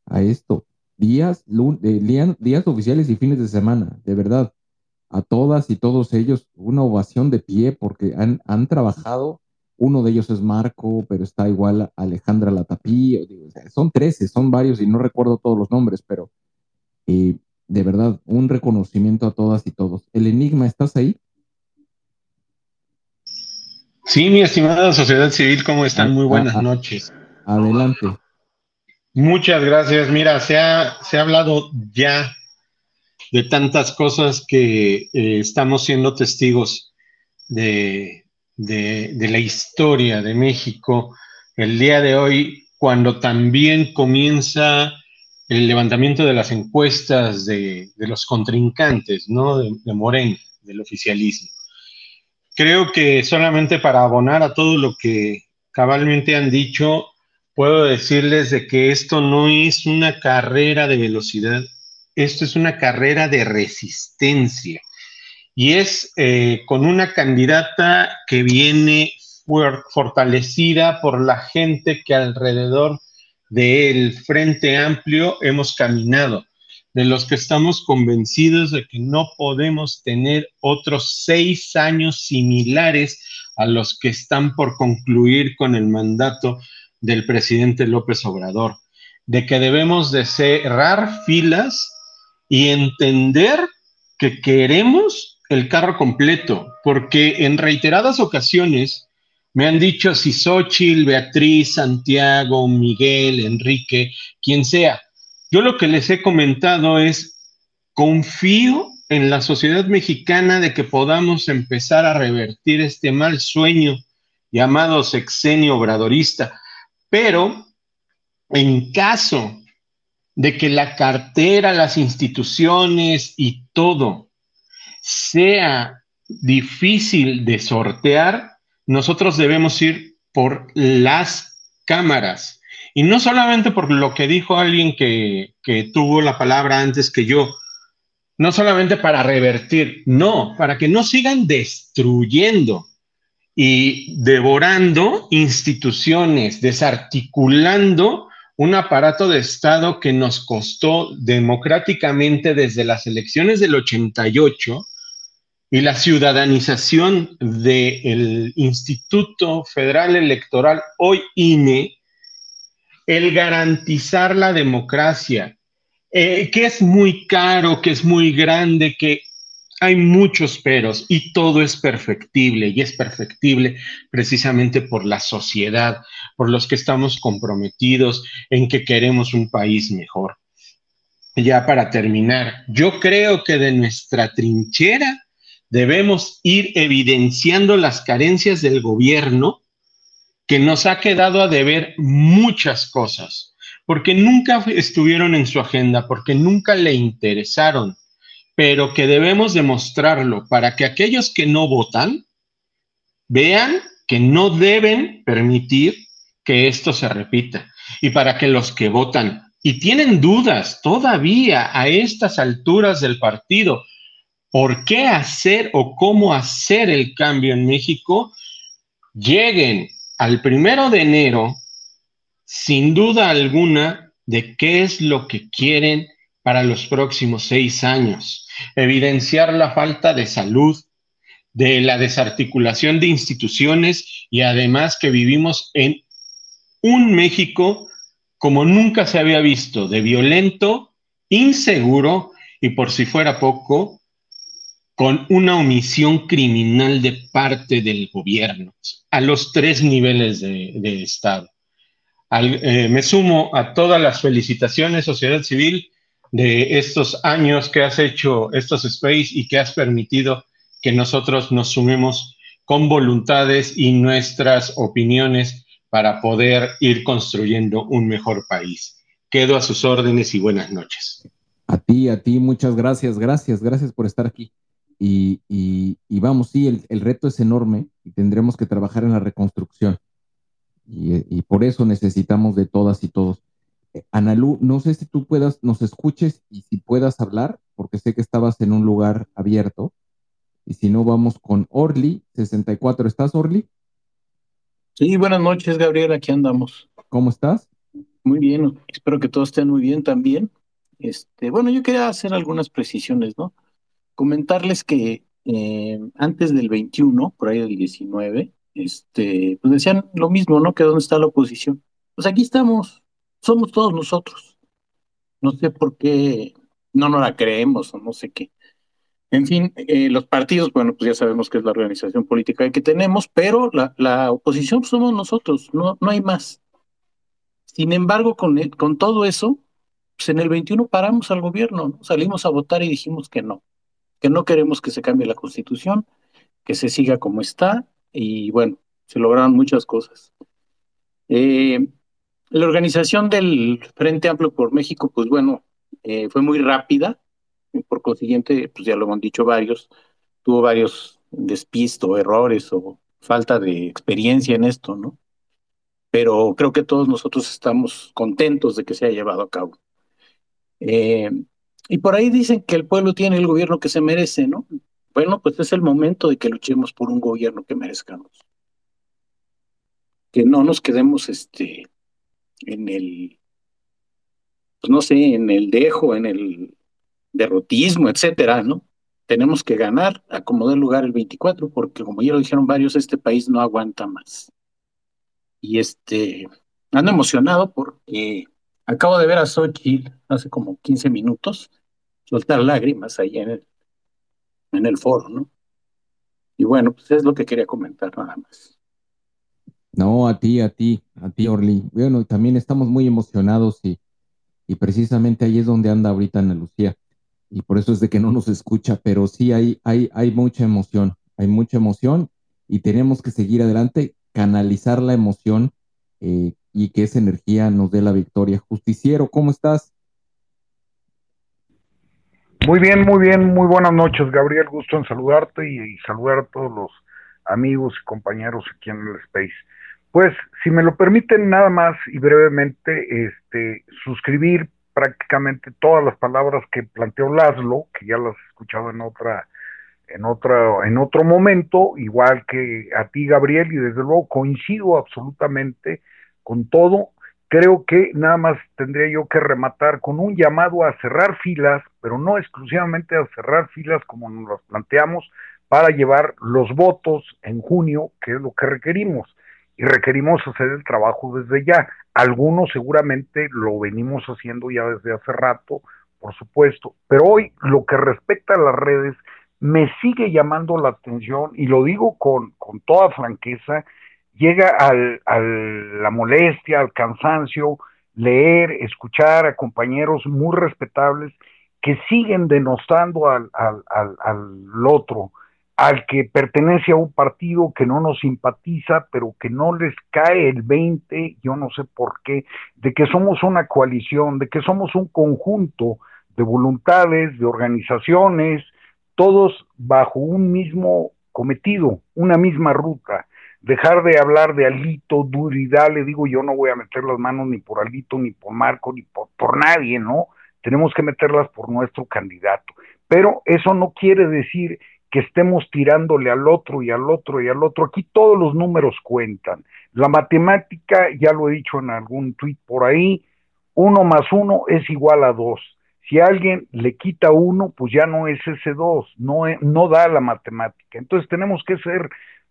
a esto. Días, días oficiales y fines de semana, de verdad, a todas y todos ellos, una ovación de pie porque han, han trabajado. Uno de ellos es Marco, pero está igual Alejandra Latapí. Son 13, son varios y no recuerdo todos los nombres, pero eh, de verdad, un reconocimiento a todas y todos. El Enigma, ¿estás ahí? Sí, mi estimada sociedad civil, ¿cómo están? Muy buenas noches. Adelante. Muchas gracias. Mira, se ha, se ha hablado ya de tantas cosas que eh, estamos siendo testigos de, de, la historia de México el día de hoy, cuando también comienza el levantamiento de las encuestas de, los contrincantes, ¿no? De, de Morena, del oficialismo. Creo que solamente para abonar a todo lo que cabalmente han dicho, puedo decirles de que esto no es una carrera de velocidad, esto es una carrera de resistencia. Y es eh, con una candidata que viene fortalecida por la gente que alrededor del Frente Amplio hemos caminado, de los que estamos convencidos de que no podemos tener otros seis años similares a los que están por concluir con el mandato del presidente López Obrador, de que debemos de cerrar filas y entender que queremos el carro completo, porque en reiteradas ocasiones me han dicho si Xochitl, Beatriz, Santiago, Miguel, Enrique, quien sea. Yo lo que les he comentado es, confío en la sociedad mexicana de que podamos empezar a revertir este mal sueño llamado sexenio obradorista, pero en caso de que la cartera, las instituciones y todo sea difícil de sortear, nosotros debemos ir por las cámaras. Y no solamente por lo que dijo alguien que, que tuvo la palabra antes que yo, no solamente para revertir, no, para que no sigan destruyendo y devorando instituciones, desarticulando un aparato de Estado que nos costó democráticamente desde las elecciones del 88 y la ciudadanización del Instituto Federal Electoral, hoy INE, el garantizar la democracia, eh, que es muy caro, que es muy grande, que hay muchos peros y todo es perfectible y es perfectible precisamente por la sociedad, por los que estamos comprometidos en que queremos un país mejor. Ya para terminar, yo creo que de nuestra trinchera debemos ir evidenciando las carencias del gobierno que nos ha quedado a deber muchas cosas, porque nunca estuvieron en su agenda, porque nunca le interesaron pero que debemos demostrarlo para que aquellos que no votan vean que no deben permitir que esto se repita y para que los que votan y tienen dudas todavía a estas alturas del partido por qué hacer o cómo hacer el cambio en México, lleguen al primero de enero sin duda alguna de qué es lo que quieren para los próximos seis años, evidenciar la falta de salud, de la desarticulación de instituciones y además que vivimos en un México como nunca se había visto, de violento, inseguro y por si fuera poco, con una omisión criminal de parte del gobierno a los tres niveles de, Estado. Eh, me sumo a todas las felicitaciones, sociedad civil, de estos años que has hecho estos space y que has permitido que nosotros nos sumemos con voluntades y nuestras opiniones para poder ir construyendo un mejor país. Quedo a sus órdenes y buenas noches. A ti, a ti, muchas gracias, gracias, gracias por estar aquí. Y, vamos, sí, el, reto es enorme y tendremos que trabajar en la reconstrucción. y por eso necesitamos de todas y todos. Analú, no sé si tú puedas, nos escuches y si puedas hablar porque sé que estabas en un lugar abierto. Y si no, vamos con Orly, 64. ¿Estás, Orly? Sí, buenas noches, Gabriel, aquí andamos. ¿Cómo estás? Muy bien, espero que todos estén muy bien también. Este, bueno, yo quería hacer algunas precisiones, ¿no? Comentarles que eh, antes del 21, por ahí del 19, este, pues decían lo mismo, ¿no? Que dónde está la oposición. Pues aquí estamos, somos todos nosotros. No sé por qué no nos la creemos o no sé qué. En fin, eh, los partidos, bueno, pues ya sabemos que es la organización política que tenemos, pero la, oposición somos nosotros, no, no hay más. Sin embargo, con, con todo eso, pues en el 21 paramos al gobierno, salimos a votar y dijimos que no, que no queremos que se cambie la constitución, que se siga como está, y bueno, se lograron muchas cosas. Eh, la organización del Frente Amplio por México, pues bueno, eh, fue muy rápida, y por consiguiente, pues ya lo han dicho varios, tuvo varios despistos, errores o falta de experiencia en esto, ¿no? Pero creo que todos nosotros estamos contentos de que se haya llevado a cabo. Eh, y por ahí dicen que el pueblo tiene el gobierno que se merece, ¿no? Bueno, pues es el momento de que luchemos por un gobierno que merezcamos. Que no nos quedemos este, en el, pues no sé, en el dejo, en el derrotismo, etcétera, ¿no? Tenemos que ganar, acomodar lugar el 24, porque como ya lo dijeron varios, este país no aguanta más. Y este, ando emocionado porque acabo de ver a Xochitl hace como 15 minutos soltar lágrimas ahí en el, foro, ¿no? Y bueno, pues es lo que quería comentar nada más. No, a ti, a ti, a ti, Orly. Bueno, también estamos muy emocionados y, y precisamente ahí es donde anda ahorita Ana Lucía. Y por eso es de que no nos escucha, pero sí hay, hay, hay mucha emoción, hay mucha emoción y tenemos que seguir adelante, canalizar la emoción eh, y que esa energía nos dé la victoria. Justiciero, ¿cómo estás? Muy bien, muy bien, muy buenas noches, Gabriel. Gusto en saludarte y, saludar a todos los amigos y compañeros aquí en el Space. Pues, si me lo permiten, nada más y brevemente, este, suscribir prácticamente todas las palabras que planteó Laszlo, que ya las he escuchado en otra, en otra, en otro momento, igual que a ti, Gabriel, y desde luego coincido absolutamente con todo creo que nada más tendría yo que rematar con un llamado a cerrar filas, pero no exclusivamente a cerrar filas como nos las planteamos para llevar los votos en junio, que es lo que requerimos. Y requerimos hacer el trabajo desde ya. Algunos seguramente lo venimos haciendo ya desde hace rato, por supuesto. Pero hoy, lo que respecta a las redes, me sigue llamando la atención, y lo digo con, con toda franqueza, llega al, la molestia, al cansancio, leer, escuchar a compañeros muy respetables que siguen denostando al, al, otro, al que pertenece a un partido que no nos simpatiza, pero que no les cae el 20, yo no sé por qué, de que somos una coalición, de que somos un conjunto de voluntades, de organizaciones, todos bajo un mismo cometido, una misma ruta dejar de hablar de Alito, Duridad, le digo yo no voy a meter las manos ni por Alito, ni por Marco, ni por, por nadie, ¿no? Tenemos que meterlas por nuestro candidato. Pero eso no quiere decir que estemos tirándole al otro y al otro y al otro. Aquí todos los números cuentan. La matemática, ya lo he dicho en algún tuit por ahí, uno más uno es igual a dos. Si alguien le quita uno, pues ya no es ese dos, no, no da la matemática. Entonces tenemos que ser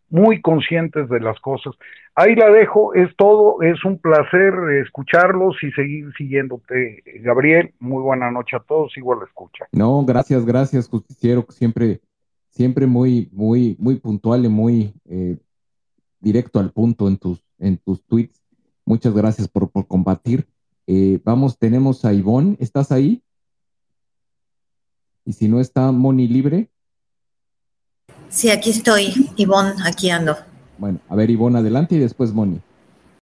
muy conscientes de las cosas. Ahí la dejo, es todo, es un placer escucharlos y seguir siguiéndote, Gabriel. Muy buena noche a todos, igual la escucha. No, gracias, gracias, justiciero, siempre, siempre muy, muy, muy puntual y muy eh, directo al punto en tus, en tus tweets. Muchas gracias por, por combatir. Eh, vamos, tenemos a Ivonne, ¿estás ahí? Y si no está Moni libre. Sí, aquí estoy, Ivonne, aquí ando. Bueno, a ver, Ivonne, adelante y después Moni.